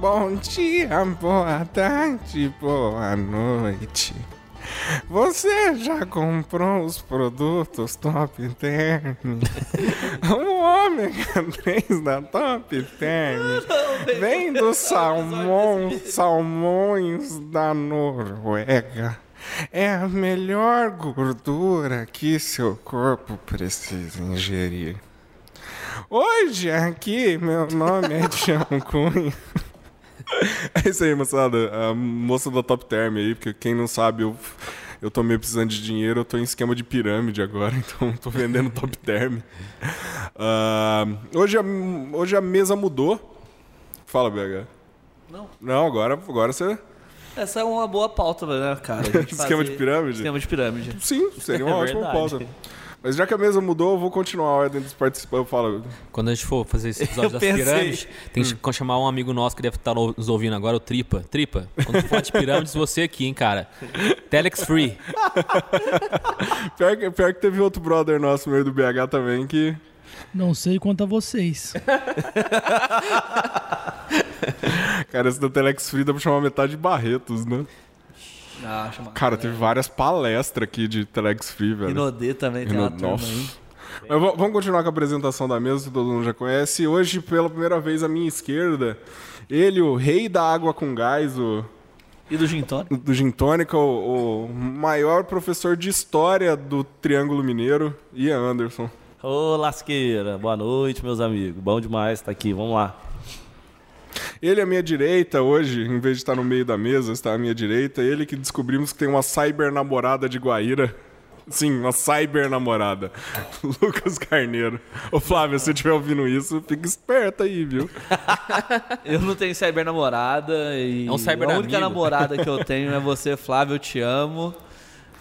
Bom dia, boa tarde, boa noite. Você já comprou os produtos Top Term? o ômega 3 da Top Term vem dos salmão, salmões da Noruega. É a melhor gordura que seu corpo precisa ingerir. Hoje aqui, meu nome é Tião Cunha. É isso aí, moçada. A moça da Top Term aí, porque quem não sabe, eu, eu tô meio precisando de dinheiro, eu tô em esquema de pirâmide agora, então tô vendendo Top Term. Uh, hoje, a, hoje a mesa mudou. Fala, BH. Não. Não, agora, agora você. Essa é uma boa pauta, né, cara? esquema de pirâmide? Esquema de pirâmide. Sim, seria uma É ótima verdade. pauta. Mas já que a mesa mudou, eu vou continuar a ordem dos participantes. Eu falo. Quando a gente for fazer esse episódio Eu das pensei. pirâmides, tem que chamar um amigo nosso que deve estar nos ouvindo agora, o Tripa. Tripa, quando for de pirâmides, você aqui, hein, cara. Telex Free. Pior que, pior que teve outro brother nosso, meio do BH também, que. Não sei quanto a vocês. Cara, esse da Telex Free dá pra chamar metade de Barretos, né? Ah, Cara, teve várias palestras aqui de Telex Free, velho. Inodê também tem Ino- uma. Mas va- vamos continuar com a apresentação da mesa, que todo mundo já conhece. Hoje, pela primeira vez, à minha esquerda, ele, o rei da água com gás, o, E do Gin Tonic? do Gin Tônica, o, o maior professor de história do Triângulo Mineiro, Ian Anderson. Ô, lasqueira, boa noite, meus amigos. Bom demais estar aqui, vamos lá. Ele à minha direita hoje, em vez de estar no meio da mesa, está à minha direita. Ele que descobrimos que tem uma cyber namorada de Guaíra. Sim, uma cyber namorada. Lucas Carneiro. Ô Flávio, se você estiver ouvindo isso, fica esperto aí, viu? Eu não tenho cyber namorada e É um cyber a única amigo. namorada que eu tenho é você, Flávio, eu te amo.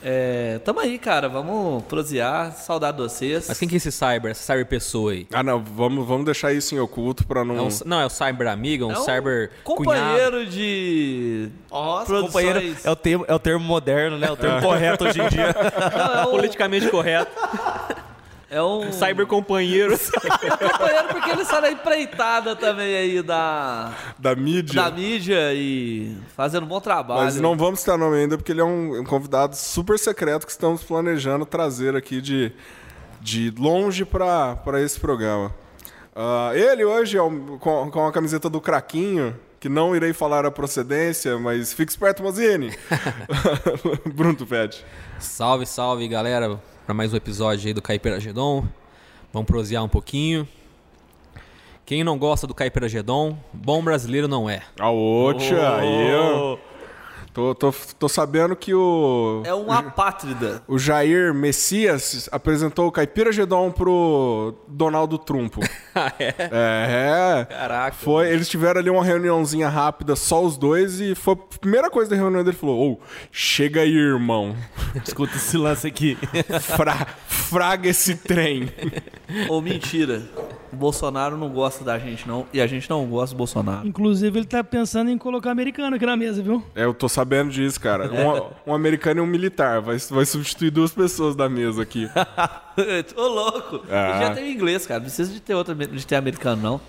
É, tamo aí, cara, vamos prosear, saudade de vocês. Mas quem que é esse cyber, essa cyber pessoa aí? Ah, não, vamos, vamos deixar isso em oculto pra não. É um, não, é o cyber amigo, é um, É um cyber cunhado. companheiro de Nossa, produções. companheiro, é o, termo, é o termo moderno, né? O termo correto hoje em dia. Não, é um, Politicamente correto. é um Cyber companheiro. companheiro porque ele sai na empreitada também aí da, Da mídia. da mídia e fazendo um bom trabalho. Mas não vamos citar nome ainda, porque ele é um, um convidado super secreto que estamos planejando trazer aqui de, de longe para esse programa. Ah, ele hoje, é um- com, com a camiseta do Craquinho, que não irei falar a procedência, mas fique esperto, Mozini. Bruno Tupete. salve, salve, galera, para mais um episódio aí do Caipiragedon. Vamos prosear um pouquinho. Quem não gosta do Caipiragedon, bom brasileiro não é. Aô, tia, aí, ó. Tô, tô, tô sabendo que o, É um apátrida. o Jair Messias apresentou o Caipira Gedon pro Donaldo Trumpo. Ah, é? É. Caraca. Foi, eles tiveram ali uma reuniãozinha rápida, só os dois, e foi a primeira coisa da reunião dele falou: Ô, chega aí, irmão. Escuta esse lance aqui. Fra, fraga esse trem. Ou mentira. O Bolsonaro não gosta da gente, não. E a gente não gosta do Bolsonaro. Inclusive, ele tá pensando em colocar americano aqui na mesa, viu? É, eu tô sabendo disso, cara. Um, um americano e um militar. Vai, vai substituir duas pessoas da mesa aqui. Ô, louco. Ah. Já tem inglês, cara. Não precisa de ter outra, de ter americano, não.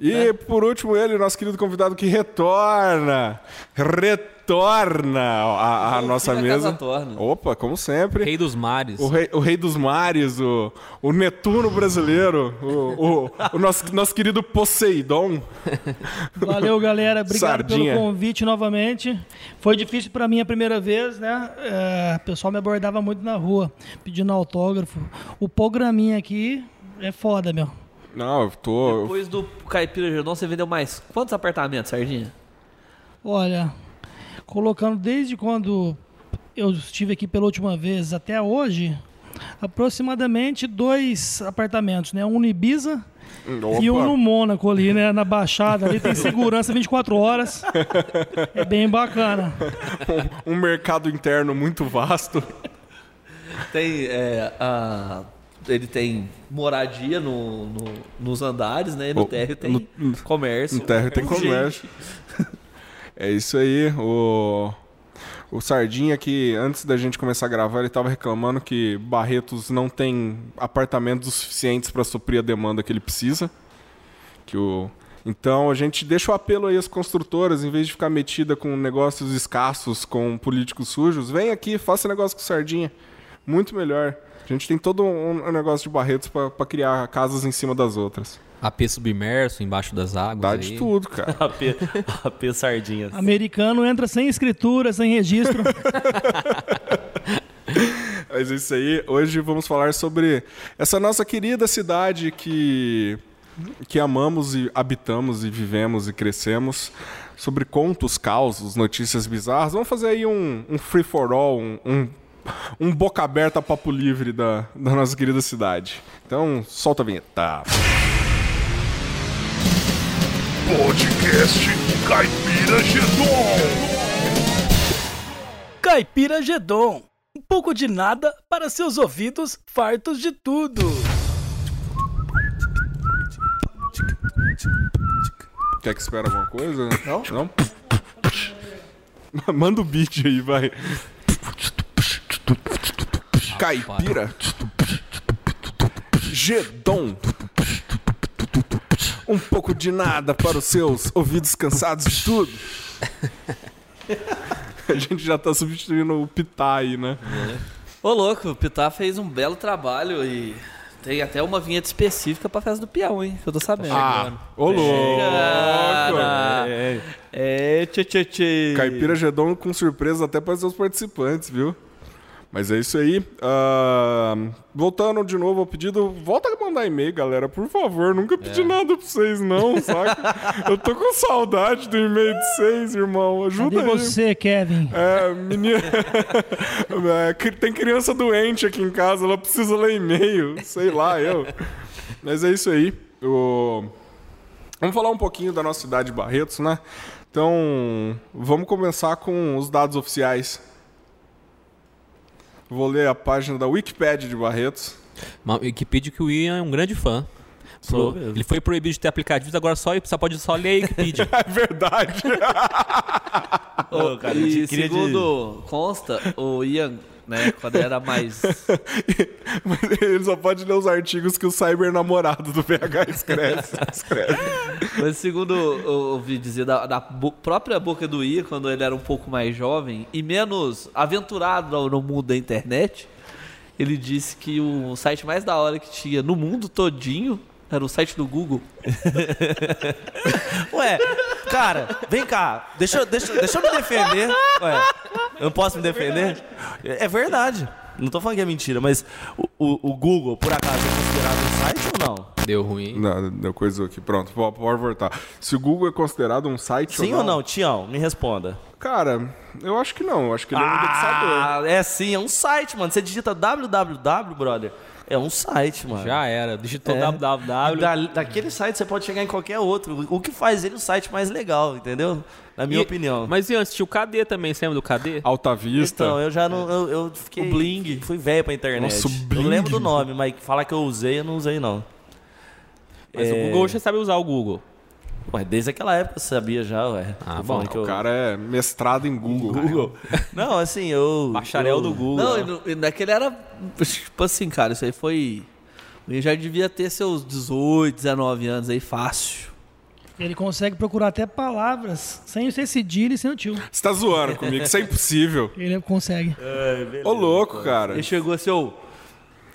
E por último, ele, nosso querido convidado que retorna. Retorna a, a O nossa filho da mesa. casa torna. Opa, como sempre. Rei dos mares. O rei, o rei dos mares, o, o Netuno brasileiro, o, o, o nosso, nosso querido Poseidon. Valeu, galera. Obrigado Sardinha. pelo convite novamente. Foi difícil pra mim a primeira vez, né? É, o pessoal me abordava muito na rua, pedindo autógrafo. O programinha aqui é foda, meu. Não, eu tô. Depois do Caipira Gedon, você vendeu mais quantos apartamentos, Sardinha? Olha, colocando desde quando eu estive aqui pela última vez até hoje, aproximadamente dois apartamentos, né? Um no Ibiza e um no Mônaco ali, né? Na Baixada ali, tem segurança 24 horas. É bem bacana. um mercado interno muito vasto. Tem, é, a- ele tem moradia no, no- nos andares, né? E no Oh, térreo tem no- comércio. No térreo tem com comércio. É isso aí. O, o Sardinha que antes da gente começar a gravar, ele tava reclamando que Barretos não tem apartamentos suficientes para suprir a demanda que ele precisa. Que o Então a gente deixa o apelo aí às construtoras, em vez de ficar metida com negócios escassos, com políticos sujos, vem aqui, faça negócio com sardinha. Muito melhor. A gente tem todo um negócio de Barretos para criar casas em cima das outras. AP submerso embaixo das águas. Dá aí. de tudo, cara. AP, AP Sardinhas. Americano entra sem escritura, sem registro. Mas é isso aí. Hoje vamos falar sobre essa nossa querida cidade que, que amamos e habitamos e vivemos e crescemos. Sobre contos, causos, notícias bizarras. Vamos fazer aí um, um free for all, um, um, um boca aberta papo livre da, da nossa querida cidade. Então, solta a vinheta. Podcast Caipira Gedon. Caipira Gedon. Um pouco de nada para seus ouvidos fartos de tudo. Quer que espera alguma coisa? Não? Não? Manda o beat aí, vai. Caipira. Gedon. Um pouco de nada para os seus ouvidos cansados de tudo. A gente já tá substituindo o Pitá aí, né? Ô, louco, o Pitá fez um belo trabalho e tem até uma vinheta específica pra festa do peão, hein? Que eu tô sabendo. Ah, ô louco! Cara. É, tchê, tchê, tchê. Caipira Gedon com surpresa até para os seus participantes, viu? Mas é isso aí. Ah, voltando de novo ao pedido, volta a mandar e-mail, galera, por favor. Nunca pedi nada pra vocês, não, saca? Eu tô com saudade do e-mail de vocês, irmão. Ajuda Cadê aí. você, Kevin? É, menina. É, Tem criança doente aqui em casa, ela precisa ler e-mail. Sei lá, eu. Mas é isso aí. O- Vamos falar um pouquinho da nossa cidade de Barretos, né? Então, vamos começar com os dados oficiais. Vou ler a página da Wikipedia de Barretos. Uma Wikipedia que o Ian é um grande fã. Sou. Ele foi proibido de ter aplicativos, agora só, só pode só ler a Wikipedia. É verdade. Ô, cara, e queria de- segundo consta, o Ian, né, quando era mais... Mas ele só pode ler os artigos que o cyber namorado do PH escreve. escreve. Mas segundo eu ouvi dizer da, da própria boca do Ian, quando ele era um pouco mais jovem e menos aventurado no, mundo da internet, ele disse que o site mais da hora que tinha no mundo todinho era o site do Google. Ué, cara, vem cá. Deixa, eu- deixa, deixa eu me defender. Ué, eu não posso me defender? É verdade. Não tô falando que é mentira, mas o, o- o Google, por acaso, é considerado um site ou não? Deu ruim. Não, deu coisa aqui. Pronto, po- pode voltar. Se o Google é considerado um site Sim ou não, Tião? Me responda. Cara, eu acho que não. Eu acho que ele é um indexador. Ah, é sim, é um site, mano. Você digita www, brother. É um site, mano. Já era. Digitou É. www. Da, daquele site você pode chegar em qualquer outro. O que faz ele o site mais legal, entendeu? Na minha E- opinião. Mas e antes, tinha o KD também, você lembra do KD? Alta Vista. Então, eu já não. Eu, eu fiquei. O Bling. Fui velho pra internet. Nossa, o Eu Bling. lembro do nome, mas falar que eu usei, eu não usei, não. Mas É. o Google você sabe usar o Google. Ué, desde aquela época eu sabia já, ué. Ah, bom, falando que o eu- cara é mestrado em Google. Google. Não, assim, eu. Bacharel eu- do Google. Não, e e naquele era. Tipo assim, cara, isso aí foi. Ele já devia ter seus 18, 19 anos aí, fácil. Ele consegue procurar até palavras sem ser cedilha e sem o tio. Você tá zoando comigo, isso é impossível. Ele consegue. Ô, louco, cara. Ele chegou assim, ô.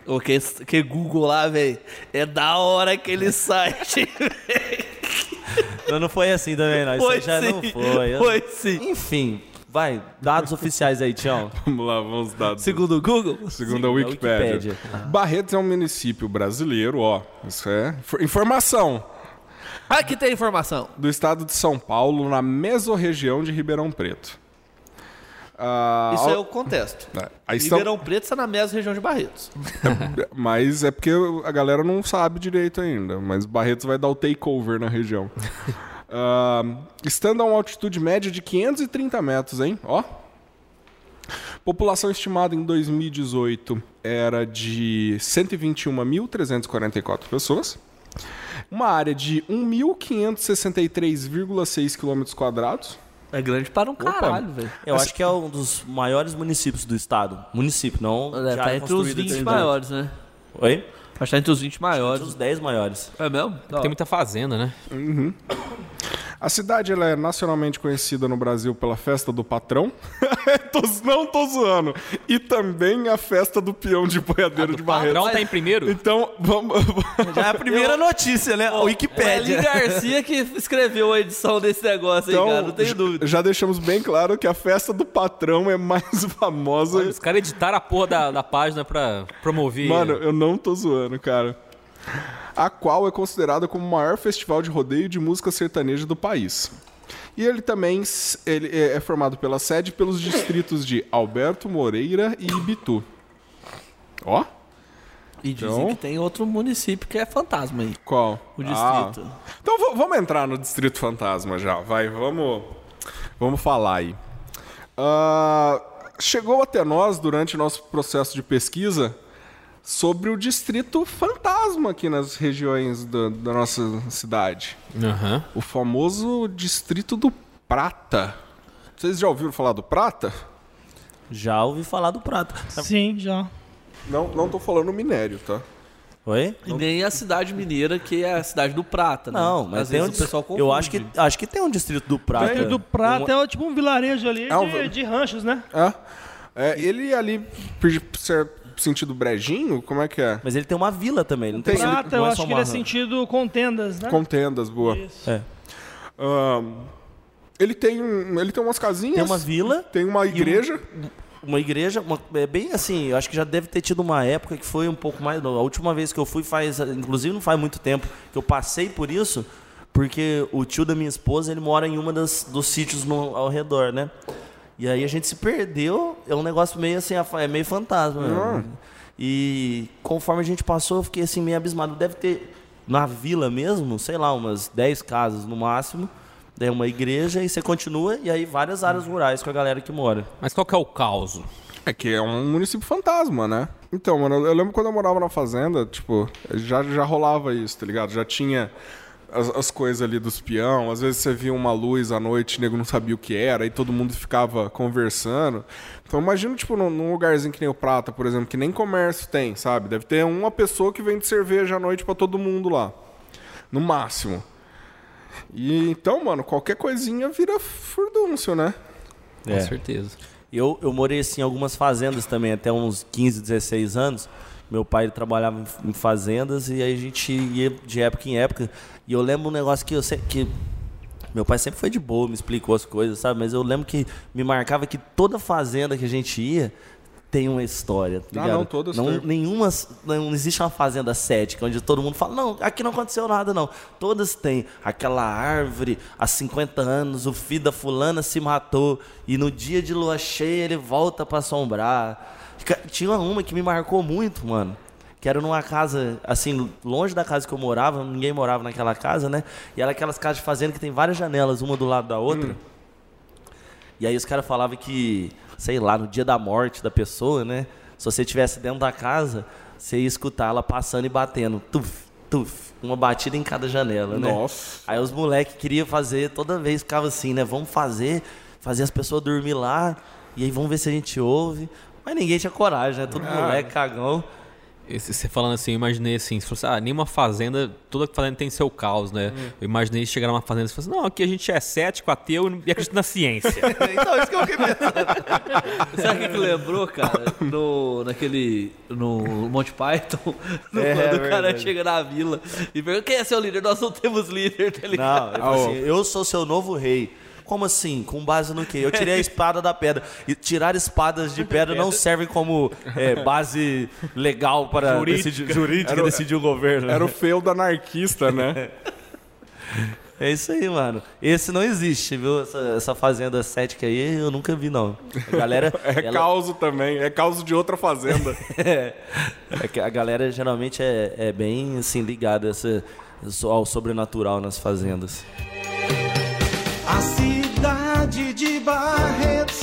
ô, que, que Google lá, velho. É da hora aquele site. Não, não foi assim também, não. Isso Foi já sim. não foi. Eu- Foi sim. Enfim, vai, dados oficiais aí, Tião. Vamos lá, vamos dar. Segundo o Google. Segundo a da Wikipédia. Wikipédia. Barretos é um município brasileiro, ó. Isso é infor- informação. Aqui tem informação. Do estado de São Paulo, na mesorregião de Ribeirão Preto. Ah, Isso ao- é o contexto. É, Aí são- Ribeirão Preto está na mesma região de Barretos. Mas é porque a galera não sabe direito ainda. Mas Barretos vai dar o takeover na região. Ah, estando a uma altitude média de 530 metros, hein? Ó. População estimada em 2018 era de 121.344 pessoas. Uma área de 1.563,6 km quadrados. É grande para um caralho, velho. Eu acho que é um dos maiores municípios do estado. Município, não. É, já tá entre os construído 20 desde maiores, né? Oi? Acho que tá entre os 20 maiores. Os 10 maiores. É mesmo? Tem muita fazenda, né? A cidade ela é nacionalmente conhecida no Brasil pela festa do patrão. Tô- não tô zoando. E também a festa do peão de boiadeiro de Barreto. Padrão tá em primeiro? Então, vamos. Já é a primeira notícia, né? A É Ali. Garcia que escreveu a edição desse negócio aí, Então, cara. Não tenho dúvida. Já deixamos bem claro que a festa do patrão é mais famosa. Os caras editaram a porra da, da página pra promover. Mano, eu não tô zoando, cara. A qual é considerada como o maior festival de rodeio de música sertaneja do país. E ele também ele é é formado pela sede pelos distritos de Alberto Moreira e Ibitu. Ó, E dizem Então- que tem outro município que é fantasma aí. qual? O Ah, distrito. Então v- vamos entrar no Distrito Fantasma já, vai, vamos, vamos falar aí. Ah, chegou até nós, durante o nosso processo de pesquisa, sobre o Distrito Fantasma aqui nas regiões da, da nossa cidade. Aham. O famoso Distrito do Prata. Vocês já ouviram falar do Prata? Já ouvi falar do prato. Sim, já. Não, não tô falando minério, tá? Oi? E nem a cidade mineira, que é a cidade do Prata, né? Não, mas Às tem vezes um, o pessoal confunde. Eu acho que, acho que tem um distrito do Prata. E do Prata é tipo um vilarejo ali É um de, de ranchos, né? É. É, ele ali, sentido brejinho, como é que é? Mas ele tem uma vila também. ele Não tem, Prata, não eu é acho só que ele é uma- sentido contendas, né? Contendas, boa. Isso. É. Ahn, ele tem um- ele tem umas casinhas. Tem uma vila, Tem uma igreja. uma igreja, uma- é bem assim, eu acho que já deve ter tido uma época que foi um pouco mais. A última vez que eu fui faz. Inclusive não faz muito tempo que eu passei por isso, porque o tio da minha esposa ele mora em uma das, dos sítios no- ao redor, né? E aí a gente se perdeu, é um negócio meio assim, é meio fantasma. né? E conforme a gente passou, eu fiquei assim meio abismado. Deve ter na vila mesmo, sei lá, umas 10 casas no máximo. Daí uma igreja e você continua, e aí várias áreas rurais com a galera que mora. Mas qual que é o caos? É que é um município fantasma, né? Então, mano, eu lembro quando eu morava na fazenda, tipo, já, já rolava isso, tá ligado? Já tinha as, as coisas ali dos peão. Às vezes você via uma luz à noite, o nego não sabia o que era, aí todo mundo ficava conversando. Então imagina, tipo, num, num lugarzinho que nem o Prata, por exemplo, que nem comércio tem, sabe? Deve ter uma pessoa que vende cerveja à noite pra todo mundo lá. No máximo. E então, mano, qualquer coisinha vira furdúncio, né? Com certeza. Eu, eu morei assim, em algumas fazendas também, até uns 15, 16 anos. Meu pai ele trabalhava em, em fazendas e aí a gente ia de época em época. E eu lembro um negócio que eu sei que meu pai sempre foi de boa, me explicou as coisas, sabe? Mas eu lembro que me marcava que toda fazenda que a gente ia tem uma história. tá Ah, ligado? não, todas não, têm. nenhuma, não existe uma fazenda cética onde todo mundo fala, não, aqui não aconteceu nada, não. Todas têm aquela árvore, há 50 anos, o filho da fulana se matou e no dia de lua cheia ele volta pra assombrar. Tinha uma que me marcou muito, mano. Que era numa casa, assim, longe da casa que eu morava, ninguém morava naquela casa, né? E era aquelas casas de fazenda que tem várias janelas, uma do lado da outra. E aí os caras falavam que, sei lá, no dia da morte da pessoa, né? Se você estivesse dentro da casa, você ia escutar ela passando e batendo. Tuf, tuf. Uma batida em cada janela, né? Nossa. Aí os moleques queriam fazer, toda vez ficava assim, né? Vamos fazer, fazer as pessoas dormir lá, e aí vamos ver se a gente ouve. Mas ninguém tinha coragem, né? Todo moleque cagão. Esse- Você falando assim, eu imaginei assim, se fosse, ah, nenhuma fazenda, toda fazenda tem seu caos, né? Eu imaginei chegar numa fazenda e falar assim, não, aqui a gente é cético, ateu e acredita na ciência. então, isso que eu fiquei pensando. Sabe o que, que lembrou, cara? No, naquele. No Monty Python, no- É, quando o cara chega na vila e pergunta: quem é seu líder? Nós não temos líder, tá ligado? Não, ele falou assim, eu sou seu novo rei. Como assim? Com base no quê? Eu tirei a espada da pedra. E tirar espadas de pedra não servem como é, base legal para Jurídica. decidir, jurídica Era decidir o governo. Era o feudo anarquista, né? É isso aí, mano. Esse não existe, viu? Essa, essa fazenda cética aí eu nunca vi, não. A galera. É ela- causo também, é causo de outra fazenda. É, que a galera geralmente é, é bem assim, ligada essa- ao sobrenatural nas fazendas. A cidade de Barretos,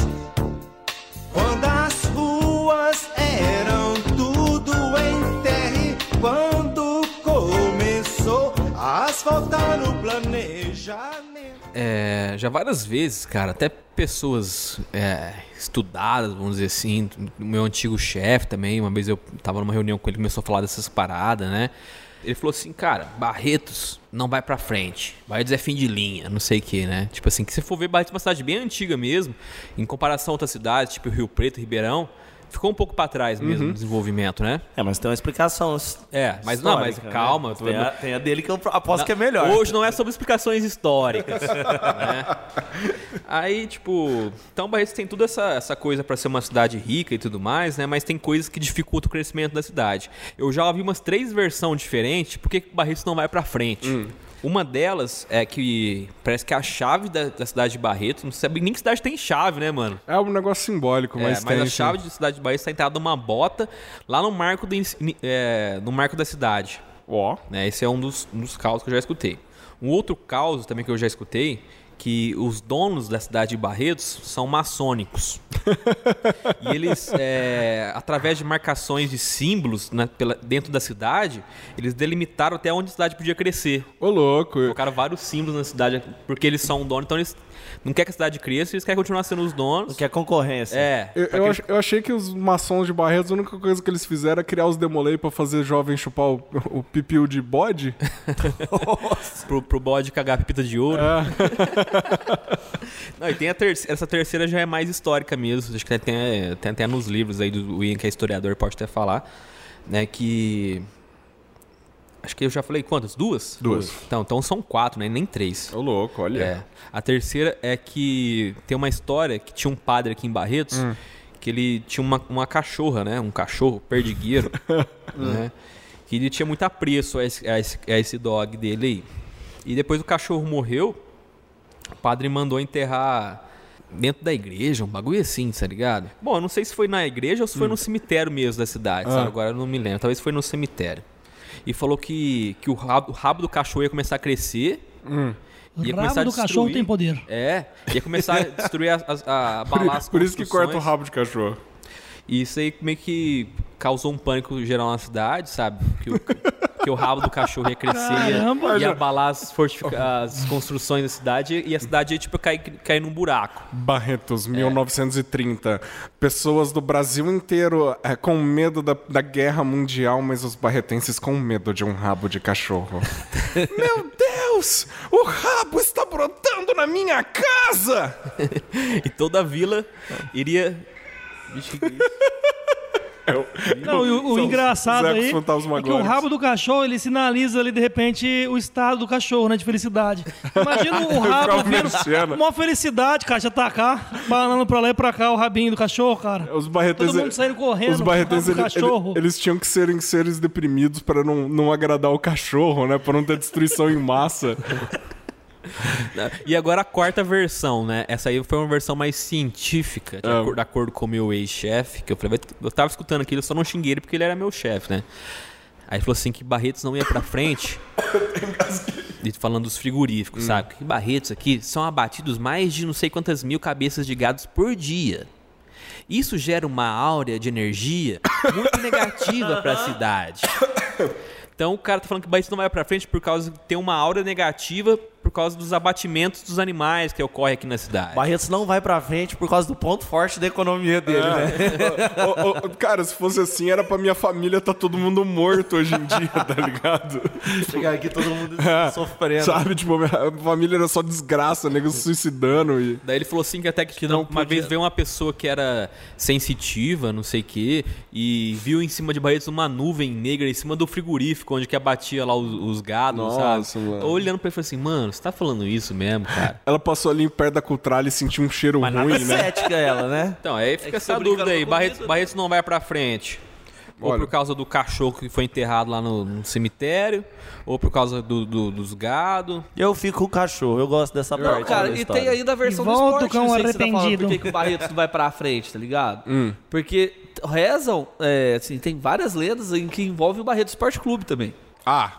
quando as ruas eram tudo em terra, e quando começou a faltar no planejamento. É, já várias vezes, cara, até pessoas é, estudadas, vamos dizer assim, o meu antigo chefe também, uma vez eu tava numa reunião com ele, começou a falar dessas paradas, né? Ele falou assim, cara, Barretos não vai pra frente. Barretos é fim de linha, não sei o que, né? Tipo assim, que se for ver Barretos é uma cidade bem antiga mesmo, em comparação a outras cidades, tipo Rio Preto, Ribeirão, ficou um pouco pra trás mesmo no desenvolvimento, né? É, mas tem uma explicação. É, mas não, mas histórica, calma, né? Tem a, tem a dele que eu aposto que é melhor. Hoje não é sobre explicações históricas. né? Aí, tipo, então Barretos tem toda essa, essa coisa pra ser uma cidade rica e tudo mais, né? Mas tem coisas que dificultam o crescimento da cidade. Eu já ouvi umas três versões diferentes por que Barretos não vai pra frente. Uma delas é que parece que a chave da, da cidade de Barretos, não sabe nem que cidade tem chave, né, mano? É um negócio simbólico, É, mas mas tem. a sim. chave de cidade de Barretos está entrada numa bota lá no marco, do, é, no marco da cidade. Ó. né? Esse é um dos, um dos causos que eu já escutei. Um outro caos também que eu já escutei, que os donos da cidade de Barretos são maçônicos. e eles, é, através de marcações de símbolos né, pela- dentro da cidade, eles delimitaram até onde a cidade podia crescer. Ô, louco. Colocaram vários símbolos na cidade, porque eles são donos, então eles não querem que a cidade cresça, eles querem continuar sendo os donos. Que é concorrência. É, Eu, eu que ach- eu achei que os maçons de Barretos, a única coisa que eles fizeram era criar os demolei pra fazer jovem chupar o, o pipiu de bode. pro, pro bode cagar a pepita de ouro. Não, e tem a terceira, essa terceira já é mais histórica mesmo. Acho que tem, tem, até nos livros aí do Ian, que é historiador, pode até falar, né? Que. Acho que eu já falei quantas? Duas? Duas. Então, então são quatro, né? Nem três. Ô, louco, olha. É. A terceira é que tem uma história que tinha um padre aqui em Barretos que ele tinha uma, uma cachorra, né? Um cachorro perdigueiro, né? Que ele tinha muito apreço a esse, a, esse, a esse dog dele aí. E depois o cachorro morreu, o padre mandou enterrar dentro da igreja, um bagulho assim, tá ligado? Bom, eu não sei se foi na igreja ou se foi no cemitério mesmo da cidade, sabe? Agora eu não me lembro. Talvez foi no cemitério. E falou que, que o, rabo, o rabo do cachorro ia começar a crescer. Ia Rabo começar a do cachorro tem poder. É, ia começar a destruir, as, as, a, Por, as por isso que corta o rabo de cachorro. E isso aí meio que causou um pânico geral na cidade, sabe? Que o, que o rabo do cachorro ia crescer, Caramba! ia, ia abalar as, fortifica- as construções da cidade e a cidade ia, tipo, cair, cair num buraco. Barretos, 1930. Pessoas do Brasil inteiro é, com medo da, da guerra mundial, mas os barretenses com medo de um rabo de cachorro. Meu Deus! O rabo está brotando na minha casa! E toda a vila iria... Vixe, que isso? Não, e o, o engraçado aí é que o rabo do cachorro, ele sinaliza ali, de repente, o estado do cachorro, né, de felicidade. Imagina o rabo vindo, uma felicidade, cara, já atacar, banando pra lá e pra cá o rabinho do cachorro, cara. Os barretenses, Todo mundo saindo correndo, os barretenses rabo do eles, cachorro. eles- eles tinham que serem seres deprimidos para não, não agradar o cachorro, né? Para não ter destruição em massa. E agora a quarta versão, né? Essa aí foi uma versão mais científica, de, Ah. acordo, de acordo com o meu ex-chefe, que eu falei, eu tava escutando aquilo, eu só não xinguei ele porque ele era meu chefe, né? Aí falou assim que Barretos não ia pra frente. E falando dos frigoríficos, sabe? Que Barretos aqui são abatidos mais de não sei quantas mil cabeças de gados por dia. Isso gera uma áurea de energia muito negativa para a cidade. Então o cara tá falando que Barretos não vai pra frente por causa que tem uma aura negativa por causa dos abatimentos dos animais que ocorre aqui na cidade. Barretos não vai pra frente por causa do ponto forte da economia dele, É. né? Ô, cara, se fosse assim, era pra minha família tá todo mundo morto hoje em dia, tá ligado? Chegar aqui todo mundo É, sofrendo. Sabe, tipo, minha família era só desgraça, nego se suicidando e... Daí ele falou assim que até que, não uma podia- vez veio uma pessoa que era sensitiva, não sei o quê, e viu em cima de Barretos uma nuvem negra em cima do frigorífico, onde que abatia lá os, os gados, Nossa, sabe? mano. Olhando pra ele e falou assim, mano, você tá falando isso mesmo, cara? Ela passou ali perto da cutralha e sentiu um cheiro Mas ruim, nada né? cética ela, né? Então, aí fica que essa dúvida aí, Barretos, Barretos não vai pra frente. Ou Olha. por causa do cachorro que foi enterrado lá no, no cemitério, ou por causa do, do- dos gados. Eu fico com o cachorro, eu gosto dessa parte. Não, cara, da e história. tem ainda a versão E do volta o esporte, cão não sei que você tá falando, arrependido. por que que o Barretos não vai pra frente, tá ligado? Hum. Porque rezam, é, assim, tem várias lendas em que envolve o Barretos Esporte Clube também. Ah,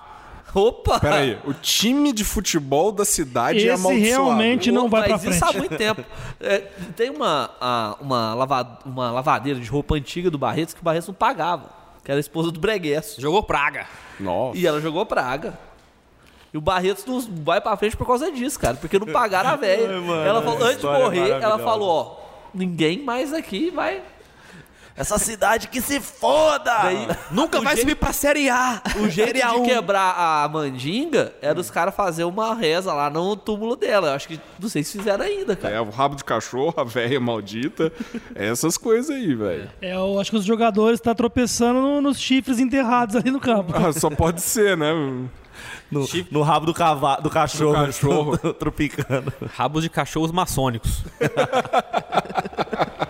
Opa! peraí. O time de futebol da cidade é Esse amaldiçoado. realmente não vai pra Mas isso há frente. muito tempo. É, tem uma, a- uma, lava- uma lavadeira de roupa antiga do Barretos que o Barretos não pagava. Que era a esposa do Breguesso. Jogou praga. Nossa. E ela jogou praga. E o Barretos não vai pra frente por causa disso, cara. Porque não pagaram a velha. Ela falou, antes de é morrer, ela falou, ó, ninguém mais aqui vai. Essa cidade que se foda! Daí, Nunca vai jeito- subir pra Série A. O jeito de um. quebrar a mandinga era os caras fazer uma reza lá no túmulo dela. Eu acho que não sei se fizeram ainda, cara. É, o rabo de cachorro, a velha maldita. Essas coisas aí, velho. É, eu acho que os jogadores estão tropeçando no- nos chifres enterrados ali no campo. Ah, só pode ser, né? No, no rabo do, cavalo, do cachorro. Do cachorro. tropicando. Rabos de cachorros maçônicos.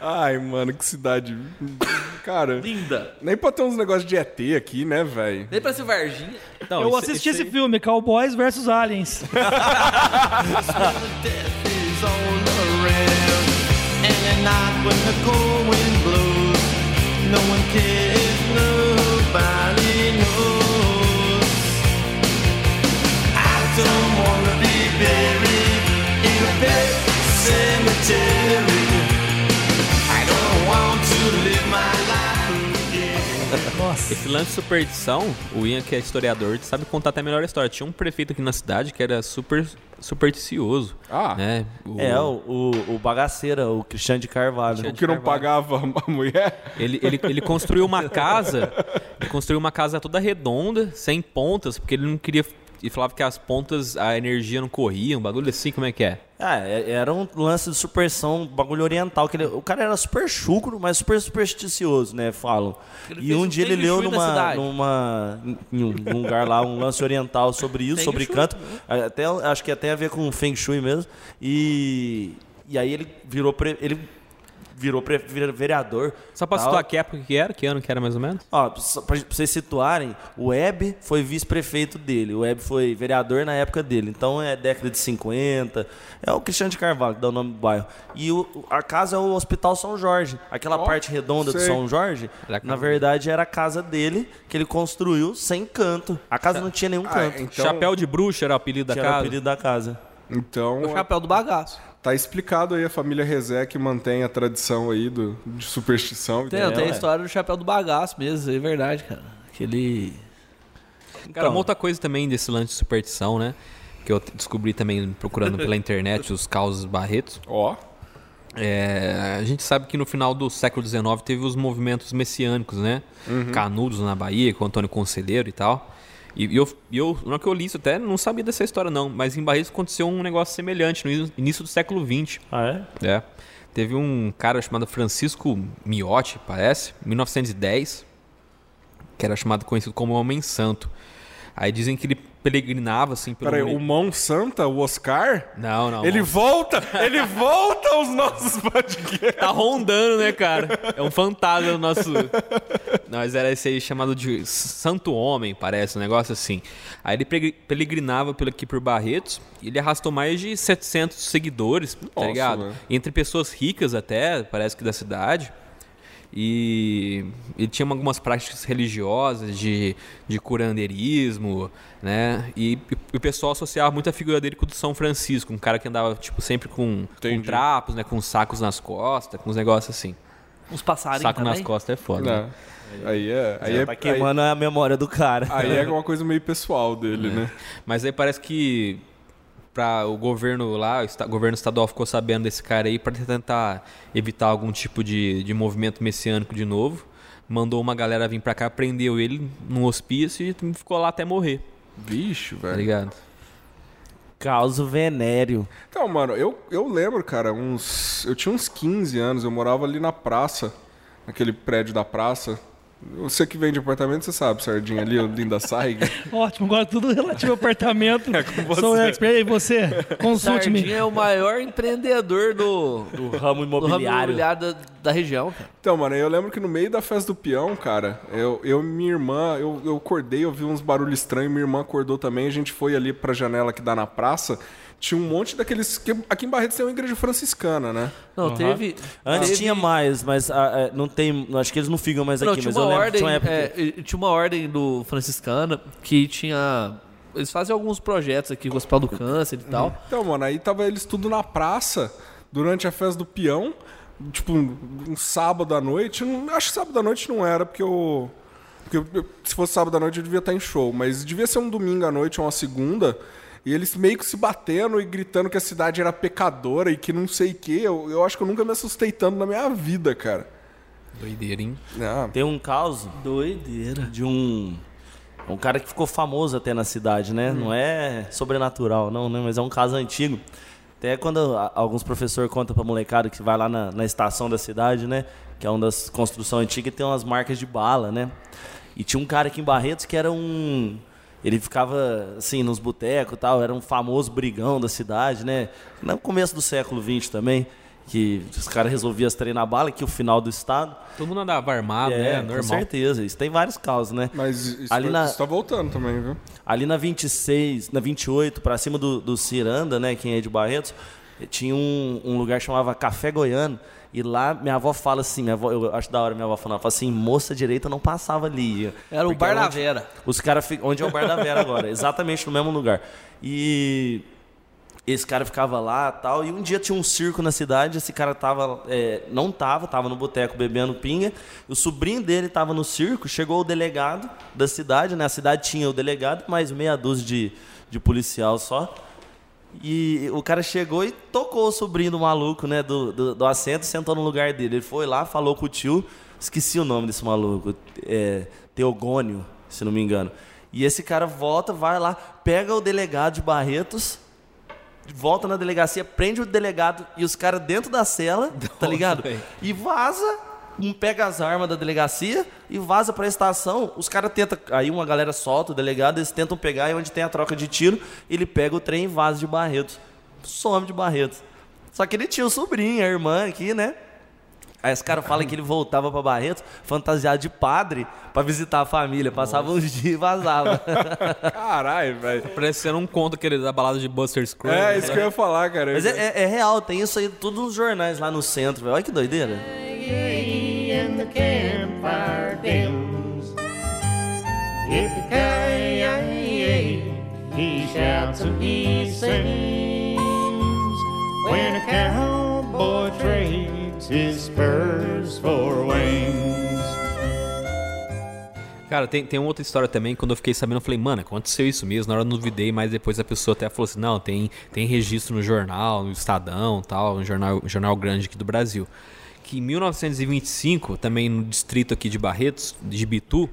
Ai, mano, que cidade. Cara, Linda. nem pra ter uns negócios de ET aqui, né, velho? Nem pra ser Varginha. Não, eu isso- assisti isso esse aí- filme, Cowboys versus Aliens. don't wanna be buried in a pet cemetery. Esse lance de superstição, o Ian, que é historiador, sabe contar até melhor a história. Tinha um prefeito aqui na cidade que era super supersticioso. Ah. né? O- É, o, o, o bagaceira, o Cristiano de Carvalho. O que não pagava a mulher? Ele, ele, ele construiu uma casa, ele construiu uma casa toda redonda, sem pontas, porque ele não queria. Ele falava que as pontas, a energia não corria, um bagulho assim, como é que é? Ah, é- era um lance de superstição, um bagulho oriental. Que ele- o cara era super chucro, mas super supersticioso, né? Falam. E um dia ele leu numa, numa, em um lugar lá, um lance oriental sobre isso, Feng sobre Shui, canto. Até, acho que tem a ver com Feng Shui mesmo. E, e aí ele virou, pre- ele virou pre- vereador. Só pra tal. situar que época que era, que ano que era mais ou menos? Ó, só pra, pra vocês situarem, o Web foi vice-prefeito dele, o Web foi vereador na época dele. Então é década de 50. É o Cristiano de Carvalho que dá o nome do bairro. E o, a casa é o Hospital São Jorge. Aquela parte redonda do sei. São Jorge, na casa verdade era a casa dele que ele construiu sem canto. A casa não tinha nenhum Ah, canto. então, Chapéu de bruxa era o apelido da que era o casa. apelido da casa. Então, O chapéu do bagaço. Tá explicado aí a família Rezé que mantém a tradição aí do, de superstição. e Tem, tal. tem a história do chapéu do bagaço mesmo, é verdade, cara. Aquele. Cara, Então. uma outra coisa também desse lance de superstição, né? Que eu descobri também procurando pela internet os causos Barretos. Ó, É, a gente sabe que no final do século XIX teve os movimentos messiânicos, né? Canudos na Bahia, com Antônio Conselheiro e tal. E e eu, eu, na hora que eu li isso, até não sabia dessa história não, mas em Barretos aconteceu um negócio semelhante no início do século XX. Ah, é? É. Teve um cara chamado Francisco Miotti, parece, 1910, que era chamado conhecido como Homem Santo. Aí dizem que ele peregrinava assim pelo peraí, o Mão Santa, o Oscar, Não, não. ele volta, ele volta aos nossos podcasts. tá rondando, né, cara? É um fantasma no nosso. Mas era esse aí chamado de Santo Homem, parece, um negócio assim. Aí ele peregrinava por aqui por Barretos e ele arrastou mais de 700 seguidores, tá Nossa, ligado? velho. Entre pessoas ricas até, parece que da cidade. E ele tinha algumas práticas religiosas de, de curandeirismo, né? E, o pessoal associava muito a figura dele com o do São Francisco, um cara que andava tipo sempre com, com trapos, né? Com sacos nas costas, com uns negócios assim. Uns passarinhos Saco também. nas costas é foda. né? Aí é, aí é, tá queimando a memória do cara. aí, aí é uma coisa meio pessoal dele, né? Mas aí parece que para o governo lá, o esta- governo estadual ficou sabendo desse cara aí para tentar evitar algum tipo de, de movimento messiânico de novo. Mandou uma galera vir pra cá, prendeu ele num hospício e ficou lá até morrer, Bicho, tá velho. ligado? Causo venério. Então, mano, eu, eu lembro, cara, uns. Eu tinha uns 15 anos, eu morava ali na praça, naquele prédio da praça. Você que vem de apartamento, você sabe, Sardinha, ali, o Linda Saig. Ótimo, agora tudo relativo ao apartamento. É com você. Sou expert. E você? Consulte-me. Sardinha é o maior empreendedor do, Do ramo do ramo imobiliário. imobiliário da, da região, cara. Então, mano, eu lembro que no meio da festa do peão, cara, eu, eu e minha irmã, eu, eu acordei, eu vi uns barulhos estranhos, minha irmã acordou também, a gente foi ali pra janela que dá na praça. Tinha um monte daqueles. que Aqui em Barretos tem uma igreja franciscana, né? Não, teve. Antes teve- tinha mais, mas ah, é, não tem. Acho que eles não ficam mais Não, aqui, mas eu lembro que ordem. tinha uma época. é, tinha uma ordem do franciscana que tinha. Eles fazem alguns projetos aqui, o Hospital do Câncer e tal. Então, mano, aí tava eles tudo na praça durante a festa do peão. Tipo, um, um sábado à noite. não- acho que sábado à noite não era, porque eu. Porque eu- se fosse sábado à noite eu devia estar em show, mas devia ser um domingo à noite ou uma segunda. E eles meio que se batendo e gritando que a cidade era pecadora e que não sei o quê. Eu, eu acho que eu nunca me assustei tanto na minha vida, cara. Doideira, hein? Ah, Tem um caos Doideira. de um um cara que ficou famoso até na cidade, né? Não é sobrenatural, não, né? Mas é um caso antigo. Até quando alguns professores contam pra molecada que vai lá na, na estação da cidade, né? Que é uma das construções antigas e tem umas marcas de bala, né? E tinha um cara aqui em Barretos que era um. Ele ficava, assim, nos botecos e tal, era um famoso brigão da cidade, né? No começo do século XX também, que os caras resolviam as treinar bala, que o final do estado. Todo mundo andava armado, é, né? com Normal. certeza. Isso tem vários casos, né? mas isso, Ali vai- na- isso tá voltando também, viu? Ali na 26, na 28, pra cima do, do Ciranda, né? Quem é de Barretos, tinha um, um lugar que chamava Café Goiano. E lá minha avó fala assim, minha avó, eu acho da hora minha avó falando, fala assim, moça direita não passava ali. Era o Porque Bar da Vera. Os caras. Onde é o Bar da Vera agora? Exatamente no mesmo lugar. E esse cara ficava lá tal. E um dia tinha um circo na cidade. Esse cara tava. é, não tava, tava no boteco bebendo pinga. O sobrinho dele tava no circo. Chegou o delegado da cidade, né? A cidade tinha o delegado, mais meia dúzia de, de policial só. E o cara chegou e tocou o sobrinho do maluco, né? Do, do, do assento, sentou no lugar dele. Ele foi lá, falou com o tio. Esqueci o nome desse maluco. É, Teogônio, se não me engano. E esse cara volta, vai lá, pega o delegado de Barretos, volta na delegacia, prende o delegado e os caras dentro da cela, tá ligado? E vaza, pega as armas da delegacia e vaza pra estação. Os caras tentam, aí uma galera solta o delegado, eles tentam pegar e onde tem a troca de tiro, ele pega o trem e vaza de Barretos. Some de Barretos. Só que ele tinha o sobrinho, a irmã aqui, né? Aí esse cara fala que ele voltava pra Barretos fantasiado de padre pra visitar a família. Passava uns dias e vazava. Caralho, velho. Parecendo um conto aquele da balada de Buster Scruggs. É, isso que eu ia falar, cara. Mas é, é- é real, tem isso aí tudo nos jornais lá no centro, velho. Olha que doideira. in the campfire. Yippee-ki-yay, he shouts and he sings. When a cowboy trades his spurs for wings. Cara, tem, tem uma outra história também, quando eu fiquei sabendo, eu falei, mano, aconteceu isso mesmo, na hora eu não duvidei, mas depois a pessoa até falou assim, não, tem, tem registro no jornal, no Estadão tal, um jornal, um jornal grande aqui do Brasil. Que em 1925, também no distrito aqui de Barretos, de Bitu,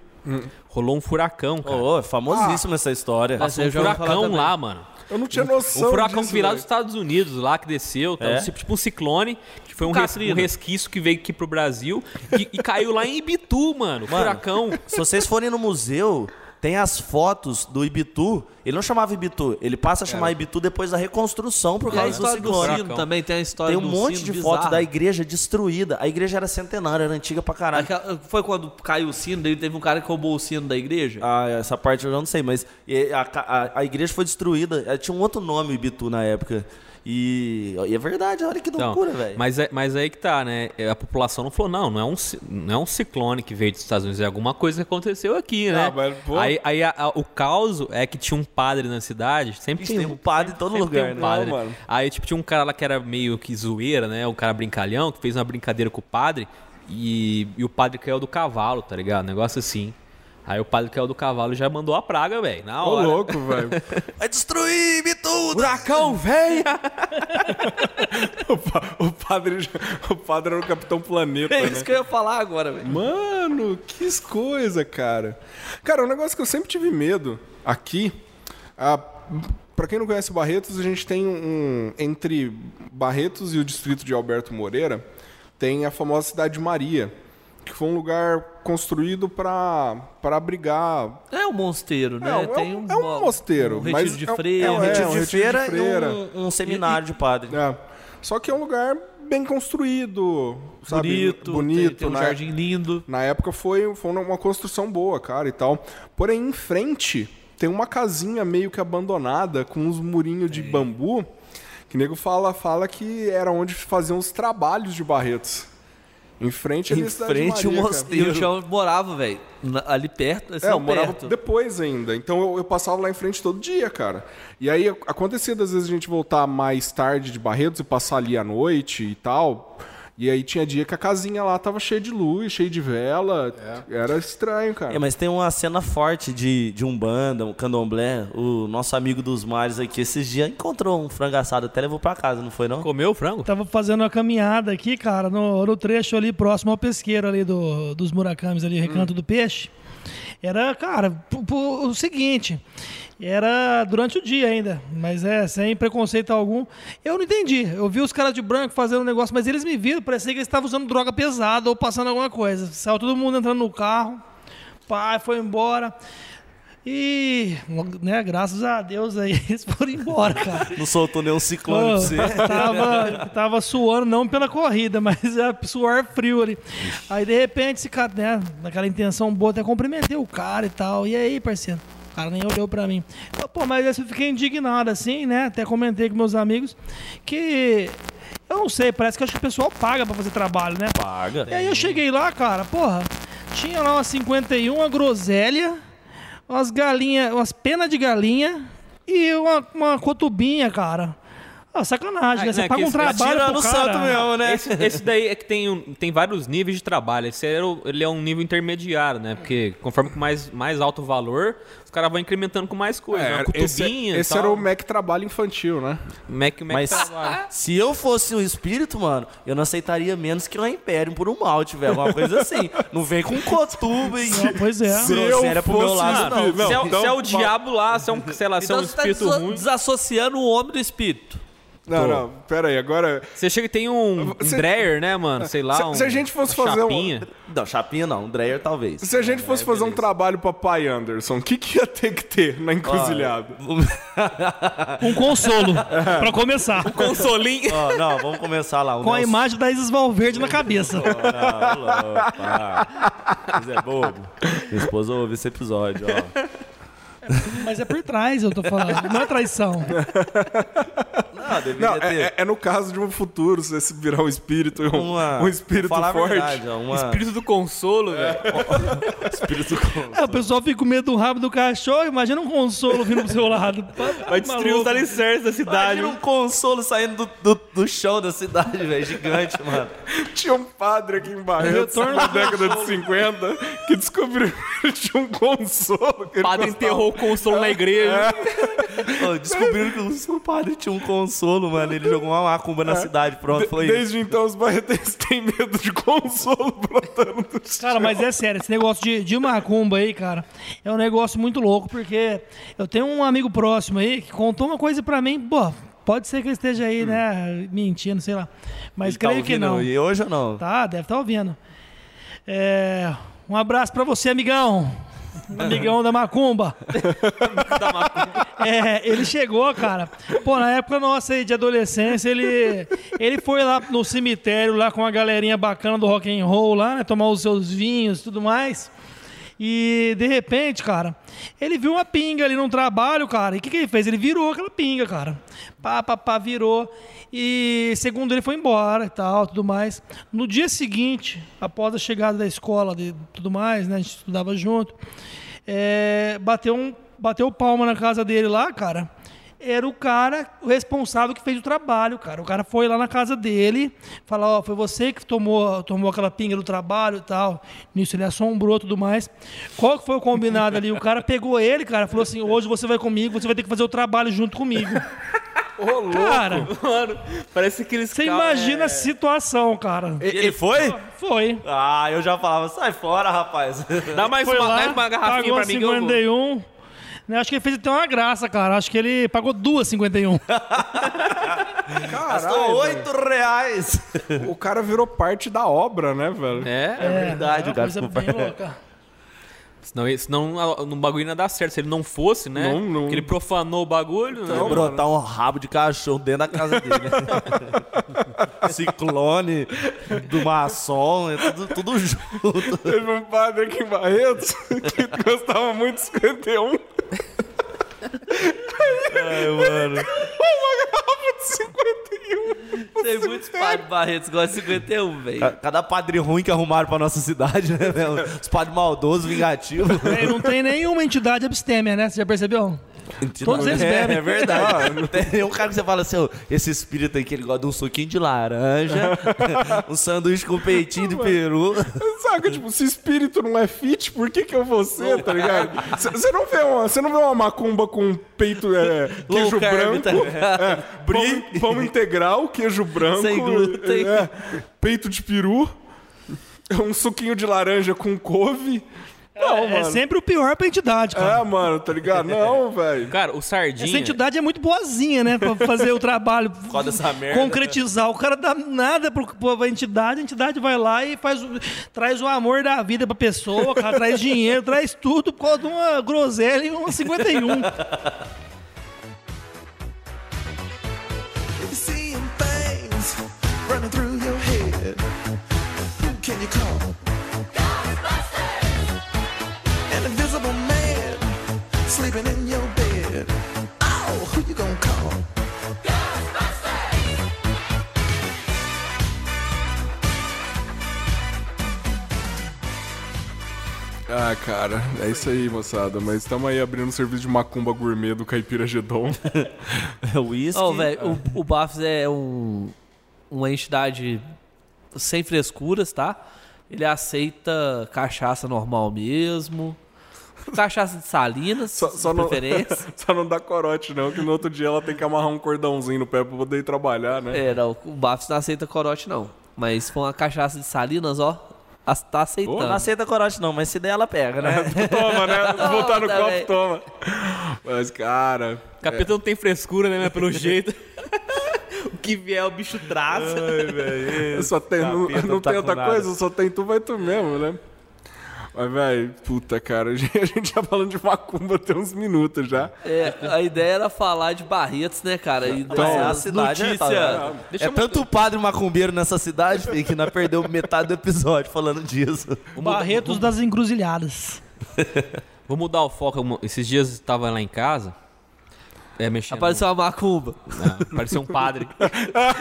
rolou um furacão, cara. Ô, é famosíssima essa história. Passou um furacão lá, mano. Eu não tinha noção Um furacão disso, que virado dos Estados Unidos lá, que desceu, tá? É? tipo, tipo um ciclone, que foi um, res- um resquício que veio aqui pro Brasil e, e caiu lá em Ibitu, mano. Furacão. Se vocês forem no museu, tem as fotos do Ibitu. Ele não chamava Ibitu, ele passa a chamar Ibitu depois da reconstrução por a causa do ciclone. sino também, tem a história Tem um do monte sino de foto bizarra. da igreja destruída. A igreja era centenária, era antiga pra caralho. Aquela- Foi quando caiu o sino, daí teve um cara que roubou o sino da igreja? Ah, essa parte eu não sei, mas a, a- a igreja foi destruída. Eh, Tinha um outro nome, o Ibitu, na época. E, e é verdade, olha que Então, loucura, velho. mas, é, mas aí que tá, né? A população não falou, não, não é, um, não é um ciclone que veio dos Estados Unidos, é alguma coisa que aconteceu aqui, né? Ah, mas, pô. Aí, aí a- a- o caos é que tinha um padre na cidade, sempre Ixi, tem, tem um padre em todo lugar, tem um né? padre. Não, mano. Aí, tipo, tinha um cara lá que era meio que zoeira, né? Um cara brincalhão, que fez uma brincadeira com o padre e, e o padre caiu do cavalo, tá ligado? Negócio assim. Aí o padre caiu do cavalo e já mandou a praga, velho, na Ô, hora. louco, velho. Vai destruir Ibitu! Furacão, venha! o, pa- o padre, o padre era o Capitão Planeta, É né? isso que eu ia falar agora, velho. Mano, que coisa, cara. Cara, um negócio que eu sempre tive medo aqui. Ah, pra quem não conhece Barretos, a gente tem um. Entre Barretos e o distrito de Alberto Moreira, tem a famosa cidade de Maria, que foi um lugar construído pra para abrigar. É um mosteiro, né? É, um- tem é um- é um mosteiro, Um retiro mas de é um- freira. é Um retiro um de retiro de feira freira. e um, um seminário de padre. É. Só que é um lugar bem construído, sabe? bonito, bonito, tem, tem um né? jardim lindo. Na época foi, foi uma construção boa, cara, e tal. Porém, em frente, tem uma casinha meio que abandonada, com uns murinhos de bambu, que o nego fala, fala que era onde faziam os trabalhos de Barretos. Em frente ali Em frente o Maria, cara. mosteiro. E o chão morava, velho. Ali perto, assim, É, eu morava perto. depois ainda. Então eu, eu passava lá em frente todo dia, cara. E aí acontecia das vezes a gente voltar mais tarde de Barretos e passar ali à noite e tal. E aí tinha dia que a casinha lá tava cheia de luz, cheia de vela. Era estranho, cara. É, mas tem uma cena forte de, de Umbanda, um candomblé. O nosso amigo dos mares aqui, esses dias, encontrou um frango assado, até levou pra casa, não foi não? Comeu o frango? Tava fazendo uma caminhada aqui, cara, no, no trecho ali próximo ao pesqueiro ali do, dos Murakamis ali, Recanto do Peixe. Era, cara, o seguinte, era durante o dia ainda, mas é, sem preconceito algum. Eu não entendi. Eu vi os caras de branco fazendo um negócio, mas eles me viram, parecia que eles estavam usando droga pesada ou passando alguma coisa. Saiu todo mundo entrando no carro, pai foi embora. E, né, graças a Deus aí, eles foram embora, cara. Não soltou nenhum ciclone pra Pô, você. tava, tava suando, não pela corrida, mas é suor frio ali. Aí, de repente, esse cara, né, naquela intenção boa, até cumprimentei o cara e tal. E aí, parceiro? O cara nem olhou pra mim. Pô, mas eu fiquei indignado assim, né? Até comentei com meus amigos que. Eu não sei, parece que acho que o pessoal paga pra fazer trabalho, né? Paga. E aí eu cheguei lá, cara, porra, tinha lá uma 51, uma groselha, umas galinhas, umas penas de galinha e uma, uma cotubinha, cara. Ah, sacanagem, Ah, né? Você não, é paga que um esse- trabalho Tirando pro o cara. santo mesmo, né? Esse, esse daí é que tem, um- tem vários níveis de trabalho. Esse era o- ele é um nível intermediário, né? Porque conforme com mais, mais alto o valor, os caras vão incrementando com mais coisa. É, uma esse cutubinha esse era o Mac trabalho infantil, né? Mac, Mac Mas trabalho. se eu fosse um espírito, mano, eu não aceitaria menos que um império por um malte, velho. Alguma coisa assim. Não vem com cotuba Não, pois é. groselha pro meu lado, não. se, é, o- então, se é o va- diabo lá, se é um, sei lá, se é Então um você tá espírito deso- ruim. desassociando o homem do espírito. Não, não, pera aí, agora. Você chega e tem um, um Se- Dreyer, né, mano? Sei lá. Se- um, se a gente fosse uma fazer um- chapinha. Não, chapinha não. Um Dreyer talvez. Se a gente fosse fazer um trabalho pra pai Anderson, o que, que ia ter que ter na encruzilhada? Um consolo, pra começar. Consolinho. Ó, não, vamos começar lá. Com a Nelson- imagem da Isis Valverde na cabeça. Não, louco, para. Mas é bobo. Minha esposa ouve esse episódio, ó. Mas é por trás, eu tô falando. Não é traição. Deveria Não, ter. é, é- é no caso de um futuro, se você virar um espírito, um, Uma, um espírito forte. verdade, ó, uma, Espírito do consolo, velho. espírito com... É, o pessoal fica com medo do rabo do cachorro, imagina um consolo vindo pro seu lado. Vai destruir os alicerces da cidade. Imagina um consolo saindo do, do, do chão da cidade, velho. Gigante, mano. Tinha um padre aqui em Barretos na década de 50 que descobriu que tinha um consolo. Que O padre enterrou o consolo na igreja. Ô, descobriram que o seu padre tinha um consolo, mano. Ele jogou uma macumba na cidade. Pronto, foi isso. Desde então, os barretenses têm medo de consolo brotando do chão. Cara, mas é sério, esse negócio de, de macumba aí, cara, é um negócio muito louco, porque eu tenho um amigo próximo aí que contou uma coisa pra mim, pô, pode ser que ele esteja aí, né, mentindo, sei lá, mas Ele tá creio que ouvindo não. E hoje ou não? Tá, deve estar ouvindo. É, um abraço pra você, amigão. Amigão da Macumba. É, ele chegou, cara. Pô, na época nossa aí de adolescência, ele, ele foi lá no cemitério lá com a galerinha bacana do rock and roll lá, né? Tomar os seus vinhos e tudo mais. E de repente, cara, ele viu uma pinga ali num trabalho, cara. E o que, que ele fez? Ele virou aquela pinga, cara. Pá, pá, pá, virou. E segundo ele foi embora e tal, tudo mais. No dia seguinte, após a chegada da escola e tudo mais, né? A gente estudava junto. É, bateu um bateu palma na casa dele lá, cara. Era o cara o responsável que fez o trabalho, cara. O cara foi lá na casa dele, falou, ó, foi você que tomou, tomou aquela pinga do trabalho e tal. Nisso ele assombrou e tudo mais. Qual que foi o combinado ali? O cara pegou ele, cara, falou assim: hoje você vai comigo, você vai ter que fazer o trabalho junto comigo. Cara, Mano, parece que eles você imagina a situação, cara. E ele foi? Foi. Ah, eu já falava, sai fora, rapaz. Dá mais Foi uma, lá, mais uma garrafinha pra mim que eu vou. 51. Né, acho que ele fez até uma graça, cara. Acho que ele pagou duas 51. Gastou oito reais. O cara virou parte da obra, né, velho? É, É verdade, uma o cara coisa ficou- bem louca. Senão, senão no bagulho não ia dar certo. Se ele não fosse, né? Não, não. Porque ele profanou o bagulho, né? Vai brotar um rabo de cachorro dentro da casa dele. Ciclone, do maçom, é tudo, tudo junto. Teve um padre aqui em Barretos que gostava muito de 51. Ai, mano. Uma garrafa de 51. Tem muitos padres Barretos que gostam de 51, velho. Ca- Cada padre ruim que arrumaram pra nossa cidade, né, velho? Os padres maldosos, vingativos. Não tem nenhuma entidade abstêmia, né? Você já percebeu? Todos eles é, bebem. É verdade. Tem um cara que você fala assim, ó, esse espírito aqui, ele gosta de um suquinho de laranja, um sanduíche com peitinho de peru. Saca, tipo, se espírito não é fit, por que que eu vou ser, tá ligado? Você não vê uma, você não vê uma macumba com peito, é, queijo carb, branco, tá é, pão, pão integral, queijo branco, Sem glúten. é, peito de peru, um suquinho de laranja com couve. Não, É mano. sempre o pior pra entidade, cara. É, mano, tá ligado? Não, velho. Cara, o Sardinha... Essa entidade é muito boazinha, né? Pra fazer o trabalho. Roda essa merda. Concretizar. O cara dá nada pro, pra entidade, a entidade vai lá e faz, o- traz o amor da vida pra pessoa, cara, traz dinheiro, traz tudo por causa de uma groselha e uma 51. Seeing things running through your head. Who can you call? Sleeping in your bed. Oh, who you gonna call? Ah, cara, é isso aí, moçada. Mas estamos aí abrindo um serviço de macumba gourmet do Caipira Gedon. É uísque. Ô, velho, o, o Bafos é um, uma entidade sem frescuras, tá? Ele aceita cachaça normal mesmo. Cachaça de salinas, Só, só de não, preferência. só não dá corote, não, que no outro dia ela tem que amarrar um cordãozinho no pé pra poder ir trabalhar, né? É, não, o Bafos não aceita corote, não. Mas se for uma cachaça de salinas, ó, as- tá aceitando. Não aceita corote não, mas se der ela pega, né? Toma, né? Botar no também. copo, toma. Mas, cara. Capeta não tem frescura, né? Mas pelo jeito... o que vier, o bicho traça. Só tem, não, não tá tem outra nada. coisa, só tem tu, vai tu mesmo, né? Mas, velho, puta, cara, a gente já falando de macumba tem uns minutos já. É, a ideia era falar de Barretos, né, cara? E Então, dessa a cidade notícia... é, tá, é tanto padre macumbeiro nessa cidade, que nós perdeu metade do episódio falando disso. Barretos das encruzilhadas. Vou mudar o foco. Esses dias eu estava lá em casa, é, mexendo... Apareceu uma macumba. Não, parecia um padre.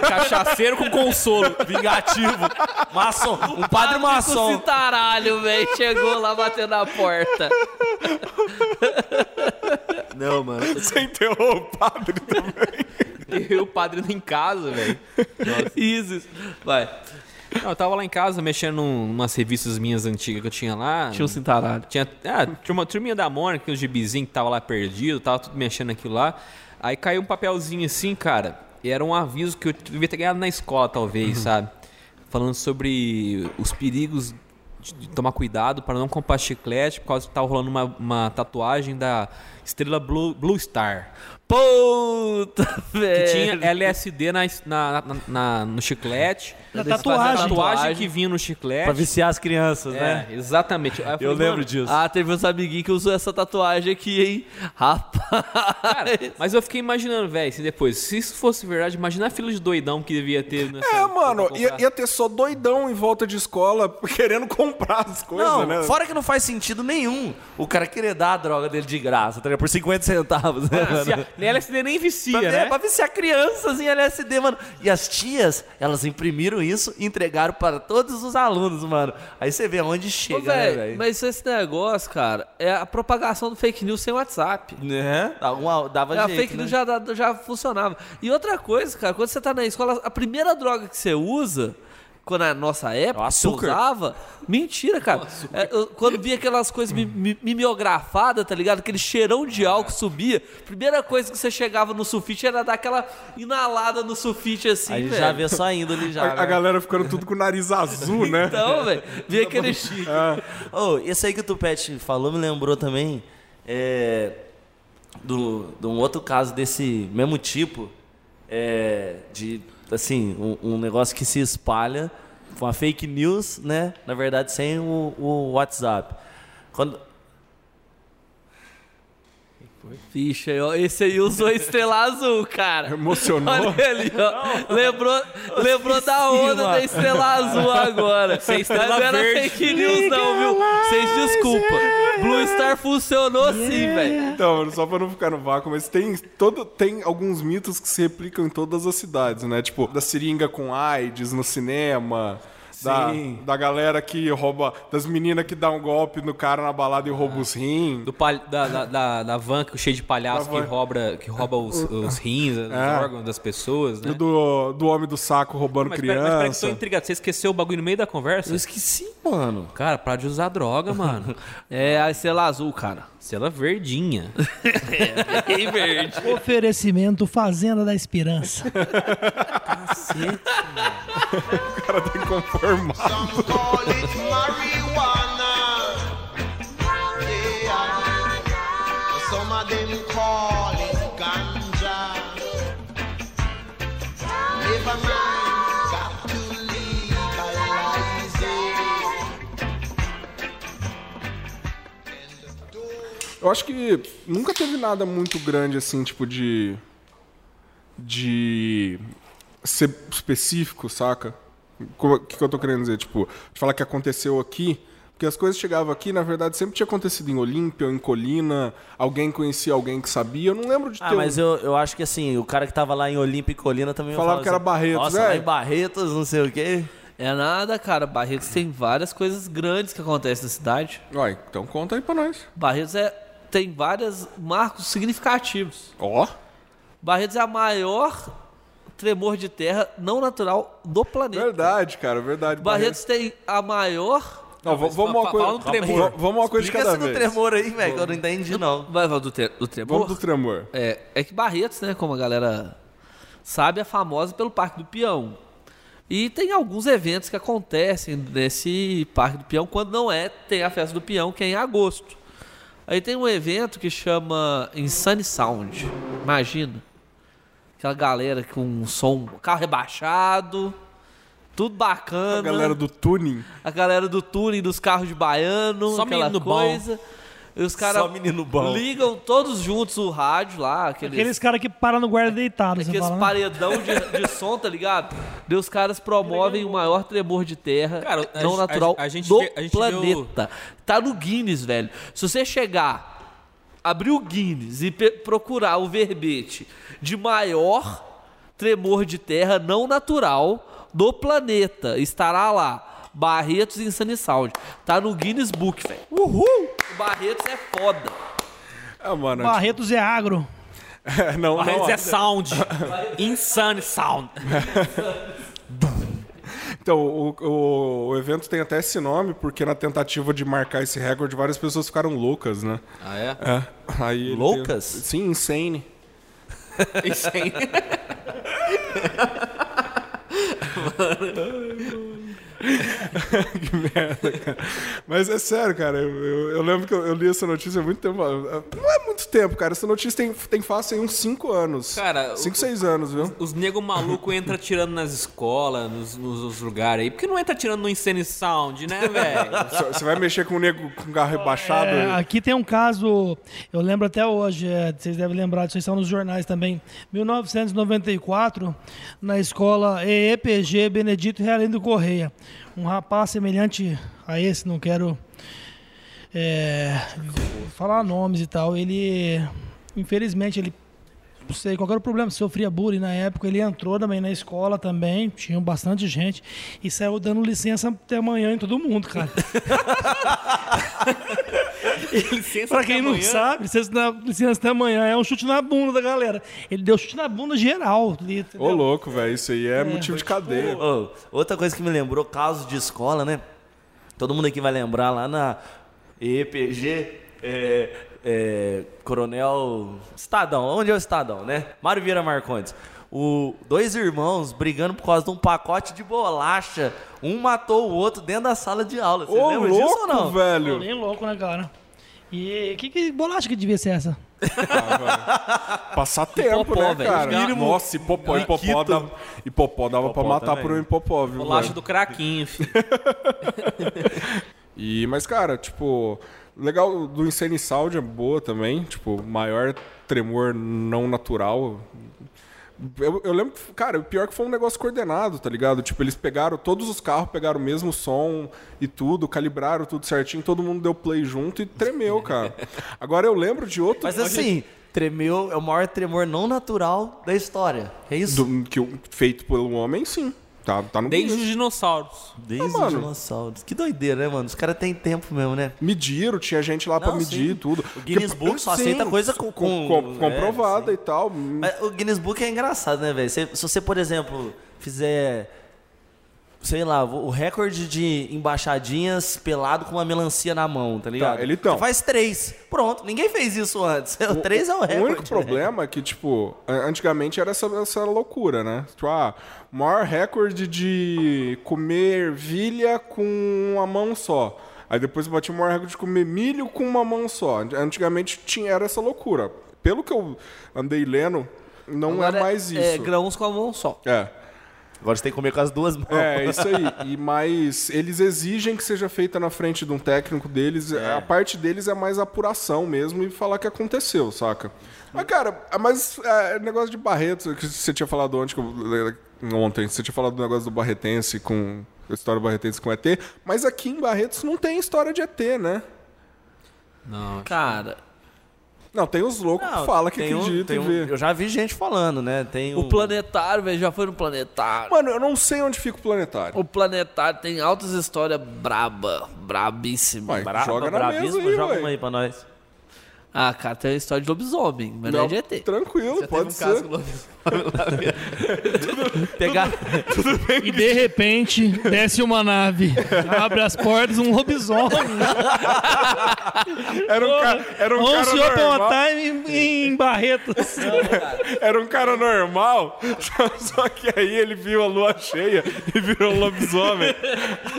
Cachaceiro com consolo. Vingativo. Maçom. Um padre maçom. citaralho, velho. Chegou lá batendo na porta. Não, mano. Você enterrou o padre também. E o padre em casa, velho. Isso, isso. Vai. Não, eu tava lá em casa mexendo num- umas revistas minhas antigas que eu tinha lá. Tinha um cintaralho. Tinha, ah, tinha uma turminha da Mônica, uns gibizinhos que tava lá perdido, tava tudo mexendo naquilo lá. Aí caiu um papelzinho assim, cara, e era um aviso que eu devia ter ganhado na escola, talvez, sabe? Falando sobre os perigos de de tomar cuidado para não comprar chiclete, por causa que tava rolando uma, uma tatuagem da estrela Blue, Blue Star. Puta, Que velho. tinha LSD na, na- na- na- no chiclete. Na tatuagem. A tatuagem que vinha no chiclete. Pra viciar as crianças, É, né? exatamente. Eu falei, lembro disso. Ah, teve uns amiguinhos que usou essa tatuagem aqui, hein? Rapaz. Cara, mas eu fiquei imaginando, velho, assim, depois, se isso fosse verdade, imagina a fila de doidão que devia ter nessa. É, mano, ia, ia ter só doidão em volta de escola querendo comprar as coisas, Não, né? fora que não faz sentido nenhum o cara querer dar a droga dele de graça, tá ligado? Por 50 centavos, né, Se? Nem LSD nem vicia, Pra, né? é, pra viciar crianças em LSD, mano. E as tias, elas imprimiram isso e entregaram para todos os alunos, mano. Aí você vê aonde Ô, chega, né, velho, mas esse negócio, cara, é a propagação do fake news sem WhatsApp. Né? Dava, uma- dava a jeito, fake né? news já, já funcionava. E outra coisa, cara, quando você tá na escola, a primeira droga que você usa, quando na nossa época, É o usava, mentira, cara. É, eu- quando via aquelas coisas mi- mi- mimeografadas, tá ligado? Aquele cheirão de álcool subia, primeira coisa que você chegava no sulfite era dar aquela inalada no sulfite assim, Aí velho. já vê só indo ali já. A, a né? galera ficando tudo com o nariz azul, né? Então, velho, via aquele... Oh, esse aí que o Tupete falou me lembrou também é, do, de um outro caso desse mesmo tipo, é, de, assim, um, um negócio que se espalha, uma fake news, né? Na verdade, sem o, o WhatsApp. Quando, Ficha, ó, esse aí usou estrela azul, cara. Emocionou. Olha ali, ó. Lembrou, lembrou da onda da estrela azul agora. Sem estrela não era verde. fake news, não, viu? Vocês desculpa. Blue Star funcionou sim, velho. Então, mano, só pra não ficar no vácuo, mas tem, todo, tem alguns mitos que se replicam em todas as cidades, né? Tipo, da seringa com AIDS no cinema. Da, Sim. da galera que rouba. Das meninas que dá um golpe no cara na balada e rouba os rins. Do pal- da, da, da, da van que- cheio de palhaço que van. rouba, que rouba os, os rins, os É. órgãos das pessoas, né? Do, do homem do saco roubando Mas, pera, mas pera que criança. tô intrigado. Você esqueceu o bagulho no meio da conversa? Eu esqueci, mano. Cara, para de usar droga, mano. É a estrela azul, cara. Cela verdinha. Bem verde. Oferecimento Fazenda da Esperança. O cara tá inconformado. It. Eu acho que nunca teve nada muito grande assim, tipo de. de. ser específico, saca? O que, que eu tô querendo dizer? Tipo, de falar que aconteceu aqui. Porque as coisas chegavam aqui, na verdade, sempre tinha acontecido em Olímpia ou em Colina. Alguém conhecia alguém que sabia. Eu não lembro de ter. Ah, um- mas eu, eu acho que assim, o cara que tava lá em Olímpia e Colina também Falava que era assim, Barretos, Nossa, lá velho." em Barretos, não sei o quê. É nada, cara. Barretos tem várias coisas grandes que acontecem na cidade. Uai, então conta aí pra nós. Barretos é, tem vários marcos significativos. Ó. Barretos é a maior tremor de terra não natural do planeta. Verdade, cara, verdade. Barretos tem a maior. Não, vamos uma coisa. fala tremor. Vamos uma coisa de cada esse do vez. tremor aí, velho, que eu não entendi, não. Vai, vai do, tre- do tremor? Vamos do tremor. É, é que Barretos, né, como a galera sabe, é famosa pelo Parque do Peão. E tem alguns eventos que acontecem nesse Parque do Peão, quando não é, tem a festa do Peão, que é em agosto. Aí tem um evento que chama Insane Sound. Imagina. Aquela galera com um som, carro rebaixado, tudo bacana. A galera do tuning. A galera do tuning dos carros de baiano, Só aquela menino bom. coisa. E os caras Só menino bom. ligam todos juntos o rádio lá, aqueles, Aqueles caras que param no guarda deitado, você aqueles fala, né? paredão de, de som, tá ligado? E os caras promovem o maior tremor de terra Cara, a não gente- natural a gente do vê- a gente vê planeta. Tá no Guinness, velho. Se você chegar, abrir o Guinness e procurar o verbete de maior tremor de terra não natural do planeta, estará lá. Barretos em Sunny Sound. Tá no Guinness Book, velho. Uhul! O Barretos é foda. Ah, mano. Barretos é agro. É, não, Mas não. é sound. Insane sound. Então, o, o, o evento tem até esse nome, porque na tentativa de marcar esse recorde, várias pessoas ficaram loucas, né? Ah, é? É. Aí Loucas? tem- Sim, insane. Isso aí. que merda, cara. Mas é sério, cara. Eu, eu- eu lembro que eu, eu li essa notícia há muito tempo. Não é muito tempo, cara. Essa notícia tem, tem fácil aí uns 5 anos. Cara, 5, o- 6 anos, viu? Os nego maluco entra tirando nas escolas, nos, nos, nos lugares aí. Por que não entra tirando no Insane Sound, né, velho? Você vai mexer com um nego com carro rebaixado? É, aqui tem um caso, eu lembro até hoje, é, vocês devem lembrar, vocês estão nos jornais também. 1994, na escola EEPG Benedito Realindo Correia. Um rapaz semelhante a esse, não quero é, falar nomes e tal. Ele, infelizmente, ele não sei qual era o problema, sofria bullying na época, ele entrou também na escola também, tinha bastante gente, e saiu dando licença até amanhã em todo mundo, cara. Licença pra quem não amanhã. sabe, licença, na, licença até amanhã é um chute na bunda da galera. Ele deu chute na bunda geral. entendeu? Ô, louco, velho. Isso aí é, motivo de cadeia. Ô, outra coisa que me lembrou, casos de escola, né? Todo mundo aqui vai lembrar lá na EPG, é, é, Coronel Estadão. Onde é o Estadão, né? Mário Vieira Marcondes. O, dois irmãos brigando por causa de um pacote de bolacha. Um matou o outro dentro da sala de aula. Você Ô, lembra disso ou louco, não? Velho. bem louco, né, cara? E que, que bolacha que devia ser essa? Passar tempo, Hipopó, né, velho. cara? Mínimo- Nossa, hipopó, hipopó, dava, hipopó dava pra Hipopó matar também. por um hipopó, viu? Bolacha velho? do craquinho, filho. E, mas, cara, tipo, legal do Insane Sound é boa também. Tipo, maior tremor não natural. Eu, eu lembro, cara, o pior que foi um negócio coordenado, tá ligado? Tipo, eles pegaram, todos os carros pegaram o mesmo som e tudo, calibraram tudo certinho, todo mundo deu play junto e tremeu, cara. Agora eu lembro de outro. Mas assim, tremeu é o maior tremor não natural da história. É isso? do- que, feito pelo homem, sim. Tá, tá no Desde os dinossauros. Desde os mano. dinossauros. Que doideira, né, mano? Os caras têm tempo mesmo, né? Mediram, tinha gente lá pra Não, medir sim. tudo. O Guinness Porque- Book só sim, aceita coisa com- com- com- é, comprovada sim. e tal. Mas o Guinness Book é engraçado, né, velho? Se, se você, por exemplo, fizer, sei lá, o recorde de embaixadinhas pelado com uma melancia na mão, tá ligado? ele então. Você faz três. Pronto, ninguém fez isso antes. O três é o recorde. O único né? problema é que, tipo, antigamente era essa, essa loucura, né? Tipo, ah, maior recorde de comer ervilha com uma mão só. Aí depois batia o maior recorde de comer milho com uma mão só. Antigamente tinha, era essa loucura. Pelo que eu andei lendo, não Agora é mais isso. É, grãos com a mão só. É. Agora você tem que comer com as duas mãos. É, isso aí. E mais, eles exigem que seja feita na frente de um técnico deles. A parte deles é mais apuração mesmo e falar que aconteceu, saca? Mas, cara, mas é, negócio de Barreto, que você tinha falado ontem, que eu- ontem, você tinha falado do negócio do Barretense com. A história do Barretense com ET, mas aqui em Barretos não tem história de ET, né? Não, Cara, Não, tem os loucos Não, que falam que tem um- acreditam tem um- vê. Eu já vi gente falando, né? Tem o um- planetário, velho, já foi no planetário. Mano, eu não sei onde fica o planetário. O planetário tem altas histórias braba. Vai, Braba, joga na bravíssimo, mesa aí, joga uma aí pra nós. Ah, cara, tem a história de lobisomem, mas não, é de ET. Tranquilo, pode ser. Pegar. E de repente, desce uma nave, abre as portas, um lobisomem. Era um, ca- era um cara normal. time em, em Barretos. Era um cara normal, só, que aí ele viu a lua cheia e virou um lobisomem.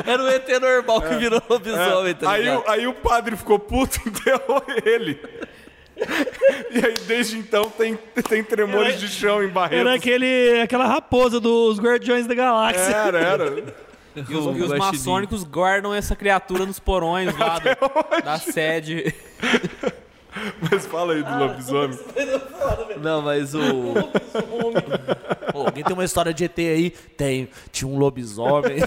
Era o ET normal que virou lobisomem, tá É. aí, ligado? o, aí o padre ficou puto e enterrou ele. E aí, desde então, tem, tem tremores de chão em Barretos. Era aquele, aquela raposa dos Guardiões da Galáxia. Era, era. E os, e os maçônicos guardam essa criatura nos porões lá do- da sede. Mas fala aí do lobisomem. Não, mas o. Pô, alguém tem uma história de ET aí? Tem. Tinha um lobisomem.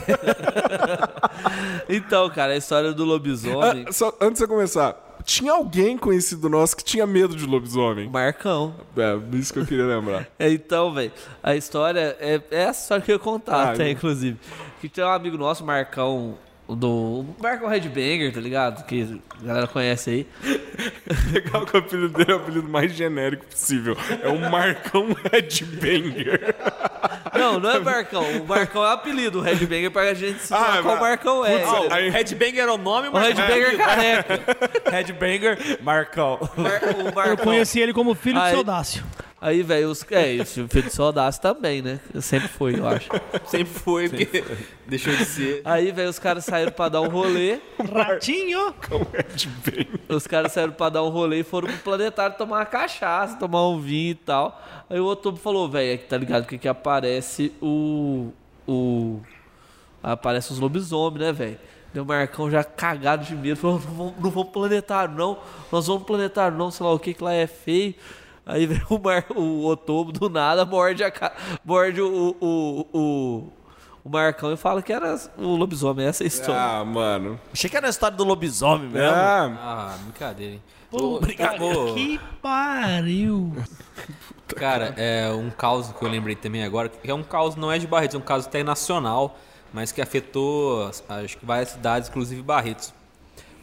Então, cara, a história do lobisomem. Ah, só, antes de você começar, tinha alguém conhecido nosso que tinha medo de lobisomem? Marcão. É, isso que eu queria lembrar. É, então, velho, a história é, é essa história que eu ia contar, Ah, até, inclusive. Que tem um amigo nosso, Marcão, do. O Marcão Headbanger, tá ligado? Que a galera conhece aí. Legal que o apelido dele é o apelido mais genérico possível. É um Marcão Headbanger. Não, não é Marcão. O Marcão é o apelido. O Headbanger pra gente se falar Ah, qual mas- Marcão é. Putz, entendeu? aí- Headbanger era o nome, O mas. Headbanger careca. Headbanger, Marcão. Mar- o Eu Marcão. conheci ele como filho Aí- de Saudácio. Aí, velho, os. É, isso, o filho de Sodaço também, né? Sempre foi, eu acho. Sempre foi, porque deixou de ser. Aí, velho, os caras saíram pra dar um rolê. Ratinho. Os caras saíram pra dar um rolê e foram pro planetário tomar uma cachaça, tomar um vinho e tal. Aí o outubro falou, velho, é que tá ligado que aqui aparece o. o. Aparece os lobisomens, né, velho? Deu o Marcão já cagado de medo, falou, não vamos, não vamos pro planetário, não. Nós vamos pro planetário, não, sei lá o que, que lá é feio. Aí vem o, Mar, o Otobro do nada, morde, a, morde o, o, o, o Marcão e fala que era o lobisomem, essa é a história. Ah, mano. Achei que era a história do lobisomem mesmo. Ah, Ah, brincadeira, hein? Puta que pariu. Cara, é um caos que eu lembrei também agora, que é um caos, não é de Barretos, é um caso até nacional, mas que afetou, acho que várias cidades, inclusive Barretos.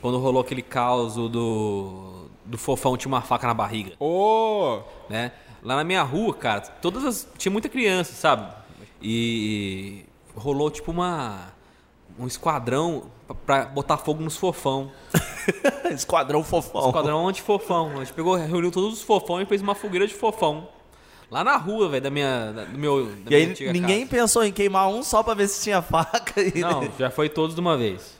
Quando rolou aquele caos do, do fofão tinha uma faca na barriga, ô! né? Lá na minha rua, cara, todas as, tinha muita criança, sabe? E rolou tipo uma um esquadrão pra- botar fogo nos fofão. Esquadrão fofão. Esquadrão anti-fofão. A gente pegou, reuniu todos os fofão e fez uma fogueira de fofão. Lá na rua, velho, da minha, da- do meu, da E aí ninguém casa. pensou em queimar um só pra ver se tinha faca. E... Não, já foi todos de uma vez.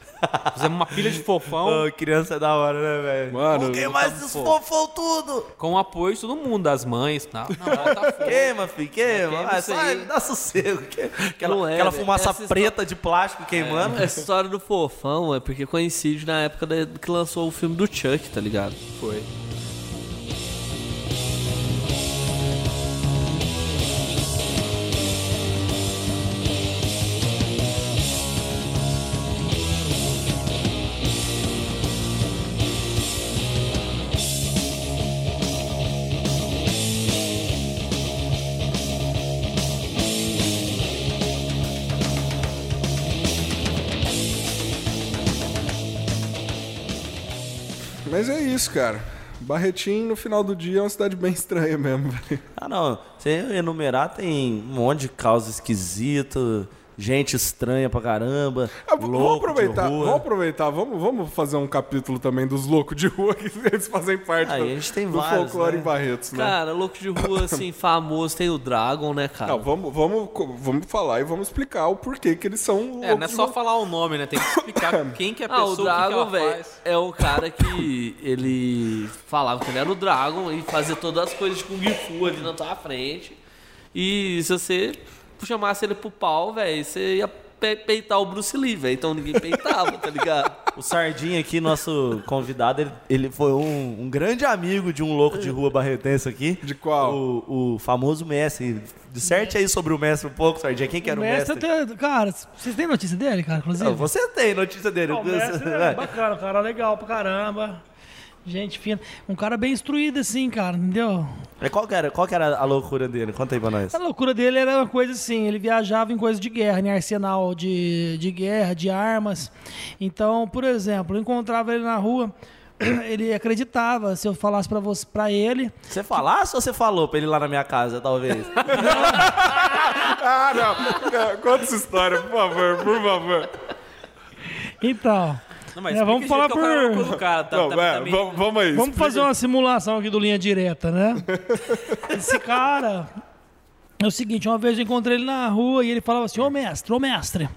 Fizemos uma pilha de fofão Ô, criança é da hora, né, velho? Mano, queimar botamos esses fogo. fofão tudo. com o apoio de todo mundo, das mães. Não, não fogo. Queima, filho, queima. Queima Vai, isso aí. dá sossego. Que- Aquela, Não é, aquela velho. fumaça Essa preta de plástico queimando. Essa história do fofão é porque coincide na época da- que lançou o filme do Chuck, tá ligado? Foi. Mas é isso, cara. Barretim, no final do dia, é uma cidade bem estranha mesmo. Ah, não. Se enumerar, tem um monte de causa esquisita, gente estranha pra caramba. Ah, v- vamos louco aproveitar, de rua. vamos aproveitar, vamos, vamos fazer um capítulo também dos loucos de rua, que eles fazem parte Aí do, a gente tem do vários, folclore né? em Barretos, né? Cara, louco de rua, assim, famoso, tem o Dragon, né, cara? Não, vamos, vamos, vamos falar e vamos explicar o porquê que eles são loucos É, não é só falar o nome, né? Tem que explicar quem que é a Ah, pessoa, o o Dragon, ela velho, é o cara que ele falava que ele era o Dragon e fazia todas as coisas de Kung Fu ali na tua frente. E se você chamasse ele pro pau, velho, você ia pe- peitar o Bruce Lee, velho. Então ninguém peitava, tá ligado? O Sardinha aqui, nosso convidado, ele, ele foi um, um grande amigo de um louco de rua barretense aqui. De qual? O, o famoso mestre. Disserte aí sobre o mestre um pouco, Sardinha. Quem que era o mestre? tem- cara, vocês têm notícia dele, cara, inclusive? Ah, Você tem notícia dele. Ah, o mestre é bacana, cara legal pra caramba. Gente fina. Um cara bem instruído, assim, cara, entendeu? Mas Qual que, era, qual que era a loucura dele? Conta aí pra nós. A loucura dele era uma coisa assim, ele viajava em coisas de guerra, em arsenal de, de guerra, de armas. Então, por exemplo, eu encontrava ele na rua, ele acreditava, se eu falasse pra você, para ele, Você falasse ou você falou pra ele ir lá na minha casa, talvez? Ah, não. não. Conta essa história, por favor, por favor. então, Não, mas É, vamos falar é cara por-. Tá, não, tá- tá meio- vamos, vamos aí. Vamos fazer uma simulação aqui do Linha Direta, né? Esse cara. É o seguinte, uma vez eu encontrei ele na rua e ele falava assim, ô mestre, ô mestre.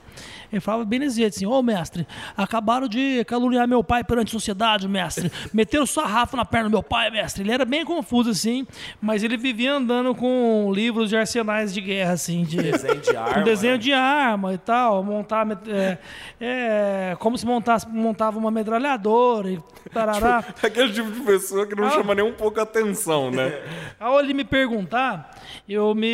Ele falava bem desse jeito assim, ô mestre, acabaram de caluniar meu pai perante a sociedade, mestre. Meteram sarrafo na perna do meu pai, mestre. Ele era bem confuso, assim, mas ele vivia andando com livros de arsenais de guerra, assim, de. Desenho de arma. Um desenho né? de arma e tal, montar é, é, como se montasse, montava uma metralhadora e tarará. Aquele tipo de pessoa que não Ah. chama nem um pouco atenção, né? Ao ele me perguntar, eu me,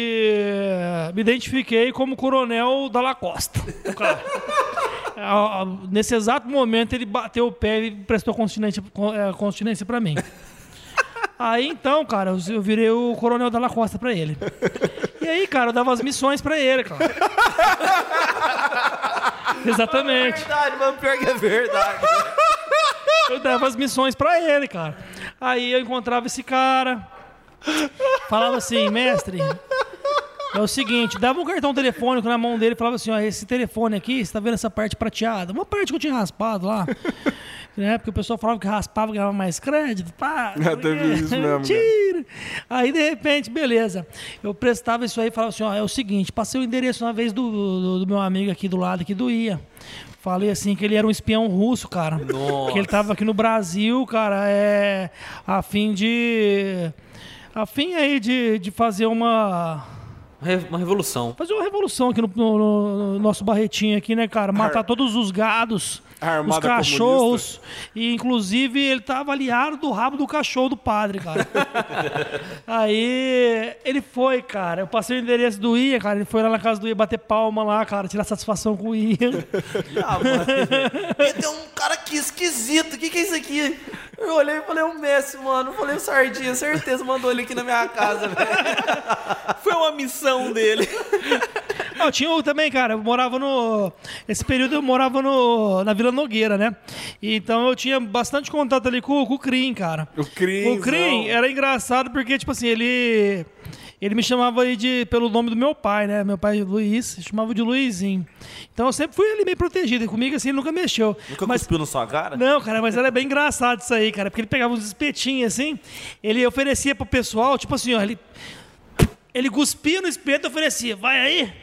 me identifiquei como coronel da Lacosta. o cara. Nesse exato momento ele bateu o pé e prestou continência, con- eh, continência pra mim. Aí então, cara, eu- virei o coronel da Lacosta pra ele. E aí, cara, eu dava as missões pra ele, cara. Exatamente. Verdade, mano, pior que é verdade. Eu dava as missões pra ele, cara. Aí eu encontrava esse cara, falava assim, mestre, é o seguinte, dava um cartão telefônico na mão dele e falava assim, ó, esse telefone aqui, você tá vendo essa parte prateada? Uma parte que eu tinha raspado lá. Né? Porque o pessoal falava que raspava ganhava mais crédito. Pá, Ah, teve isso mesmo? Mentira! Aí, de repente, beleza. Eu prestava isso aí e falava assim: ó, é o seguinte, passei o endereço uma vez do, do, do meu amigo aqui do lado, aqui do IA. Falei assim que ele era um espião russo, cara. Que ele tava aqui no Brasil, cara, é. A fim de. A fim aí de, de fazer uma. Uma revolução. Fazer uma revolução aqui no, no- no nosso barretinho aqui, né, cara? Matar todos os gados, os cachorros. E, inclusive, ele tava aliado do rabo do cachorro do padre, cara. Aí, ele foi, cara. Eu passei o endereço do Ia, cara. Ele foi lá na casa do Ia bater palma lá, cara. Tirar satisfação com o Ia. Ah, mano. E tem um cara aqui esquisito. O que, que é isso aqui? Eu olhei e falei, o Messi, mano. Eu falei, o Sardinha, certeza mandou ele aqui na minha casa, velho. Foi uma missão dele. Não, tinha o também, cara. Eu morava no. Esse período eu morava no, na Vila Nogueira, né? Então eu tinha bastante contato ali com, com o Crim, cara. O Crim. O Crim era engraçado porque, tipo assim, ele. Ele me chamava aí de, pelo nome do meu pai, né? Meu pai Luiz, chamava de Luizinho. Então eu sempre fui ali meio protegido. E Comigo assim, ele nunca mexeu. Nunca Mas cuspiu na sua cara? não, cara, mas era bem engraçado isso aí, cara. Porque ele pegava uns espetinhos assim, ele oferecia pro pessoal, tipo assim, ó, ele, ele cuspia no espeto e oferecia, vai aí.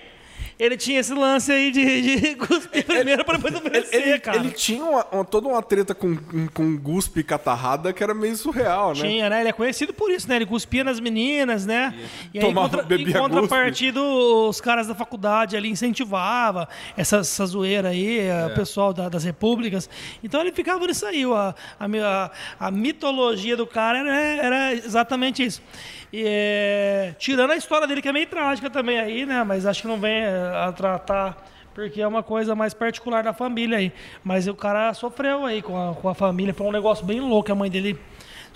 Ele tinha esse lance aí de, de cuspir primeiro pra depois oferecer, Ele, cara. ele tinha uma, uma- toda uma treta com, com, guspe e catarrada que era meio surreal, né? Tinha, né? Ele é conhecido por isso, né? Ele cuspia nas meninas, né? E aí, Tomava- contra, bebia em contrapartida, os caras da faculdade ali incentivavam essa, essa zoeira aí, É. o pessoal da- das repúblicas. Então ele ficava nisso aí. A, a, a- a mitologia do cara era, era exatamente isso. E, é, tirando a história dele, que é meio trágica também aí, né? Mas acho que não vem é, a tratar porque é uma coisa mais particular da família aí. Mas o cara sofreu aí com a, com a família, foi um negócio bem louco. A mãe dele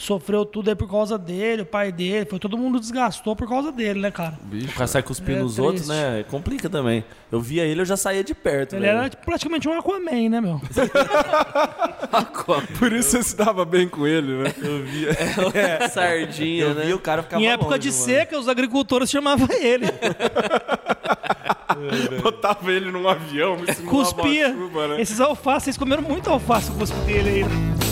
sofreu tudo aí por causa dele, o pai dele, foi todo mundo desgastou por causa dele, né, cara? O cara sai cuspindo É nos outros, né? Complica também. Eu via ele, eu já saía de perto. Ele velho. era tipo, praticamente um Aquaman, né, meu? Por isso você se dava bem com ele, né? Eu via. Sardinha, Eu né? via o cara ficava em época longe, de mano. seca, os agricultores chamavam ele. Botava ele num avião, me Cuspia. chuva, né? Esses alfaces, vocês comeram muito alface com o cuspe dele aí.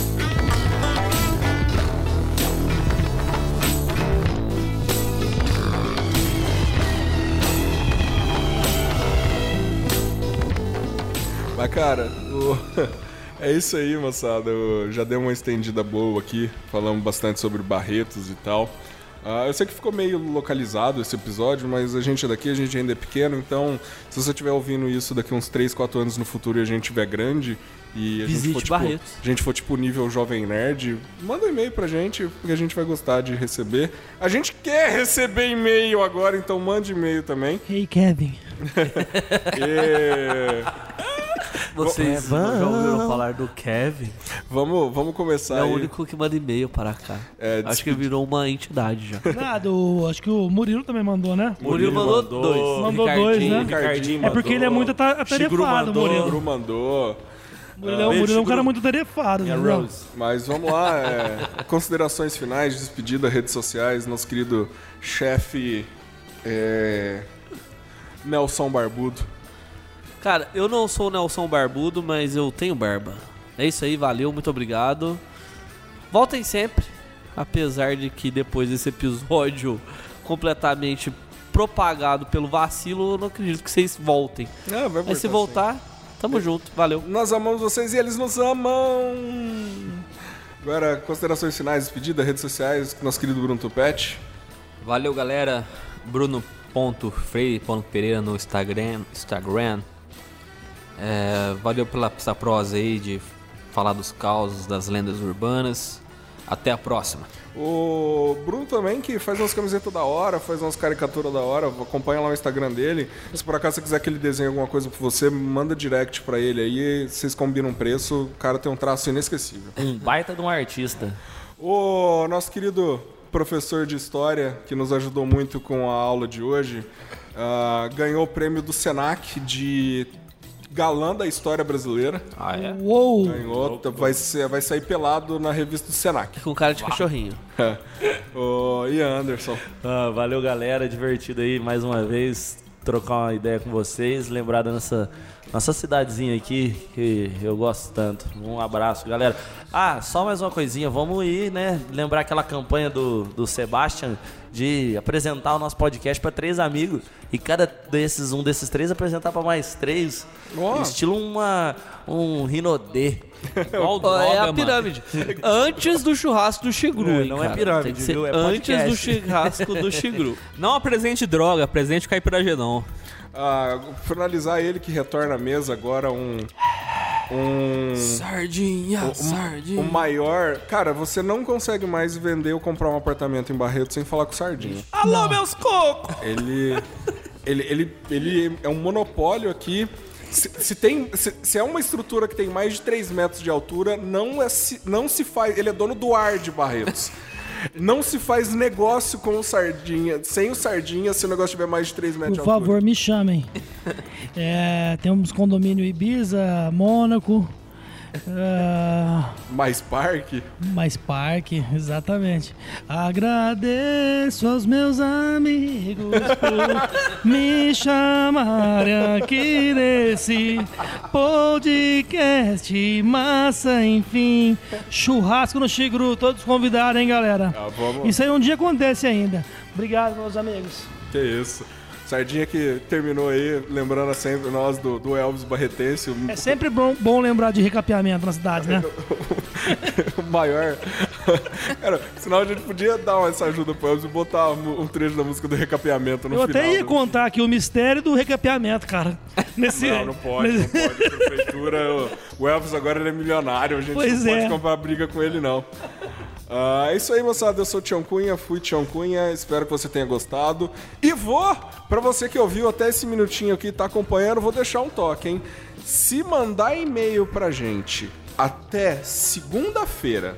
Mas, cara, o- é isso aí, moçada. Eu já dei uma estendida boa aqui, falamos bastante sobre Barretos e tal. Ah, eu sei que ficou meio localizado esse episódio, mas a gente é daqui, a gente ainda é pequeno, então se você estiver ouvindo isso daqui uns 3, 4 anos no futuro e a gente estiver grande e a gente for tipo, a gente for tipo nível jovem nerd, manda um e-mail pra gente, porque a gente vai gostar de receber. A gente quer receber e-mail agora, então mande e-mail também. Hey, Kevin. E... Vocês já ouviram falar do Kevin? Vamos, vamos começar É o aí. único que manda e-mail para cá. É, Acho que virou uma entidade já. Ah, do, acho que o Murilo também mandou, né? Murilo mandou, mandou. dois. Mandou dois, né? Ricardinho É porque ele é muito atarefado, mandou. Murilo. Guru mandou. Murilo, é- o Murilo é um cara muito atarefado. E a entendeu? Rose. Mas vamos lá, é, considerações finais, despedida, redes sociais, nosso querido chefe é, Nelson Barbudo. Cara, eu não sou o Nelson Barbudo, mas eu tenho barba. É isso aí, valeu, muito obrigado. Voltem sempre, apesar de que depois desse episódio completamente propagado pelo vacilo, eu não acredito que vocês voltem. Ah, vai Mas se voltar, tamo junto, valeu. Nós amamos vocês e eles nos amam. Agora, considerações finais, despedida, redes sociais, nosso querido Bruno Tupete. Valeu, galera. Bruno.freire.pereira no Instagram. Instagram. É, valeu pela essa prosa aí de falar dos causos, das lendas urbanas. Até a próxima. O Bruno também, que faz umas camisetas da hora, faz umas caricaturas da hora, acompanha lá o Instagram dele. Se por acaso você quiser que ele desenhe alguma coisa pra você, manda direct pra ele aí, vocês combinam um preço, o cara tem um traço inesquecível. Um baita de um artista. O nosso querido professor de história, que nos ajudou muito com a aula de hoje, ah, ganhou o prêmio do Senac de galã da história brasileira. Ah, é? Uou! Ganhou, tá- vai, ser, vai sair pelado na revista do Senac. Com cara de cachorrinho. o Ian Anderson. Ah, valeu, galera. Divertido aí mais uma vez trocar uma ideia com vocês. Lembrar da nossa, nossa cidadezinha aqui, que eu gosto tanto. Um abraço, galera. Ah, só mais uma coisinha. Vamos ir, né? Lembrar aquela campanha do, do Sebastian de apresentar o nosso podcast para três amigos e cada desses, um desses três apresentar para mais três. Ó. Estilo uma, um rinodê. Qual Ó, droga, é a mano? pirâmide. Antes do churrasco do Xigru, É, hein, não é cara. pirâmide, Tem que ser viu? É antes do churrasco do Xigru. Não apresente droga, apresente caipiragedão. Ah, finalizar ele que retorna à mesa agora um. Um. Sardinha, O maior. Cara, você não consegue mais vender ou comprar um apartamento em Barreto sem falar com o Sardinha. Alô, meus cocos! Ele. Ele, ele, ele é um monopólio aqui. Se, se tem, se, se é uma estrutura que tem mais de 3 metros de altura, não, é, se, não se faz. Ele é dono do ar de Barretos. Não se faz negócio com o Sardinha, sem o Sardinha, se o negócio tiver mais de 3 metros Por de altura. favor, me chamem. É, temos condomínio Ibiza, Mônaco, ah, Mais parque. mais parque, exatamente. Agradeço aos meus amigos por me chamarem aqui nesse podcast. Massa, enfim. Churrasco no Xigru, todos convidados, hein, galera? Ah. Isso aí um dia acontece ainda. Obrigado, meus amigos. Que isso. Sardinha que terminou aí, lembrando sempre nós do, do Elvis Barretense, É sempre bom, bom lembrar de recapeamento na cidade, né? o maior. Cara, senão a gente podia dar essa ajuda pro Elvis e botar um, trecho da música do recapeamento no Eu final. até ia contar aqui o mistério do recapeamento, cara. Nesse, Não, não pode, não pode. Prefeitura. o- O Elvis agora ele é milionário, a gente Pois não é. pode comprar briga com ele, não. Ah, é isso aí, moçada. Eu sou o Tião Cunha, fui Tião Cunha. Espero que você tenha gostado. E vou, pra você que ouviu até esse minutinho aqui e tá acompanhando, vou deixar um toque, hein? Se mandar e-mail pra gente até segunda-feira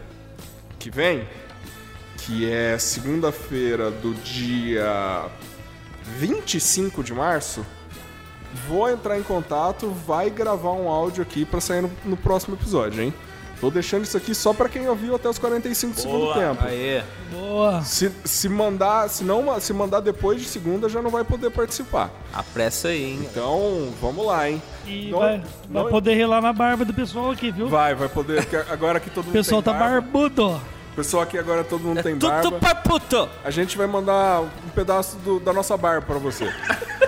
que vem, que é segunda-feira do dia 25 de março, vou entrar em contato, vai gravar um áudio aqui pra sair no, no próximo episódio, hein? Tô deixando isso aqui só pra quem ouviu até os 45 do segundo tempo. Aê. Boa. Se, se mandar, se não, se mandar depois de segunda já não vai poder participar. Apressa aí, hein? Então, vamos lá, hein? E Não- vai, não- vai poder relar na barba do pessoal aqui, viu? Vai, vai poder. Agora que todo O mundo pessoal tem tá barba, barbudo. O pessoal aqui agora todo mundo tem Tudo barba. pra puto. A gente vai mandar um pedaço do- da nossa barba pra você.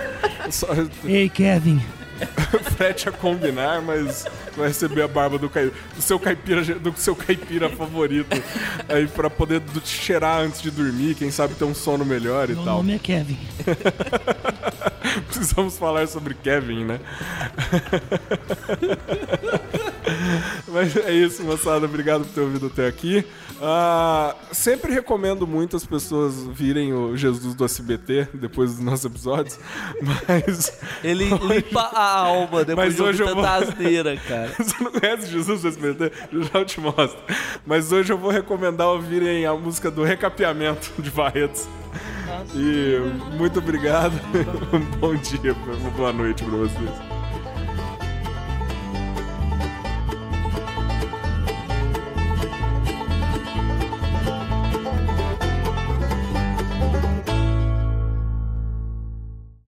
Ei, Kevin. frete a combinar, mas vai receber a barba do, do seu caipira do seu caipira favorito aí pra poder do- te cheirar antes de dormir, quem sabe ter um sono melhor e Meu tal. nome é Kevin. Precisamos falar sobre Kevin, né? Mas é isso, moçada. Obrigado por ter ouvido até aqui. Ah, sempre recomendo muito as pessoas virem o Jesus do SBT depois dos nossos episódios. Mas Ele limpa a alma depois Mas de hoje tanta vou- asneira, cara. você não conhece Jesus do SBT? Eu já te mostro. Mas hoje eu vou recomendar ouvirem a música do Recapeamento de Barretos. E muito obrigado. Um bom dia, uma boa noite pra vocês.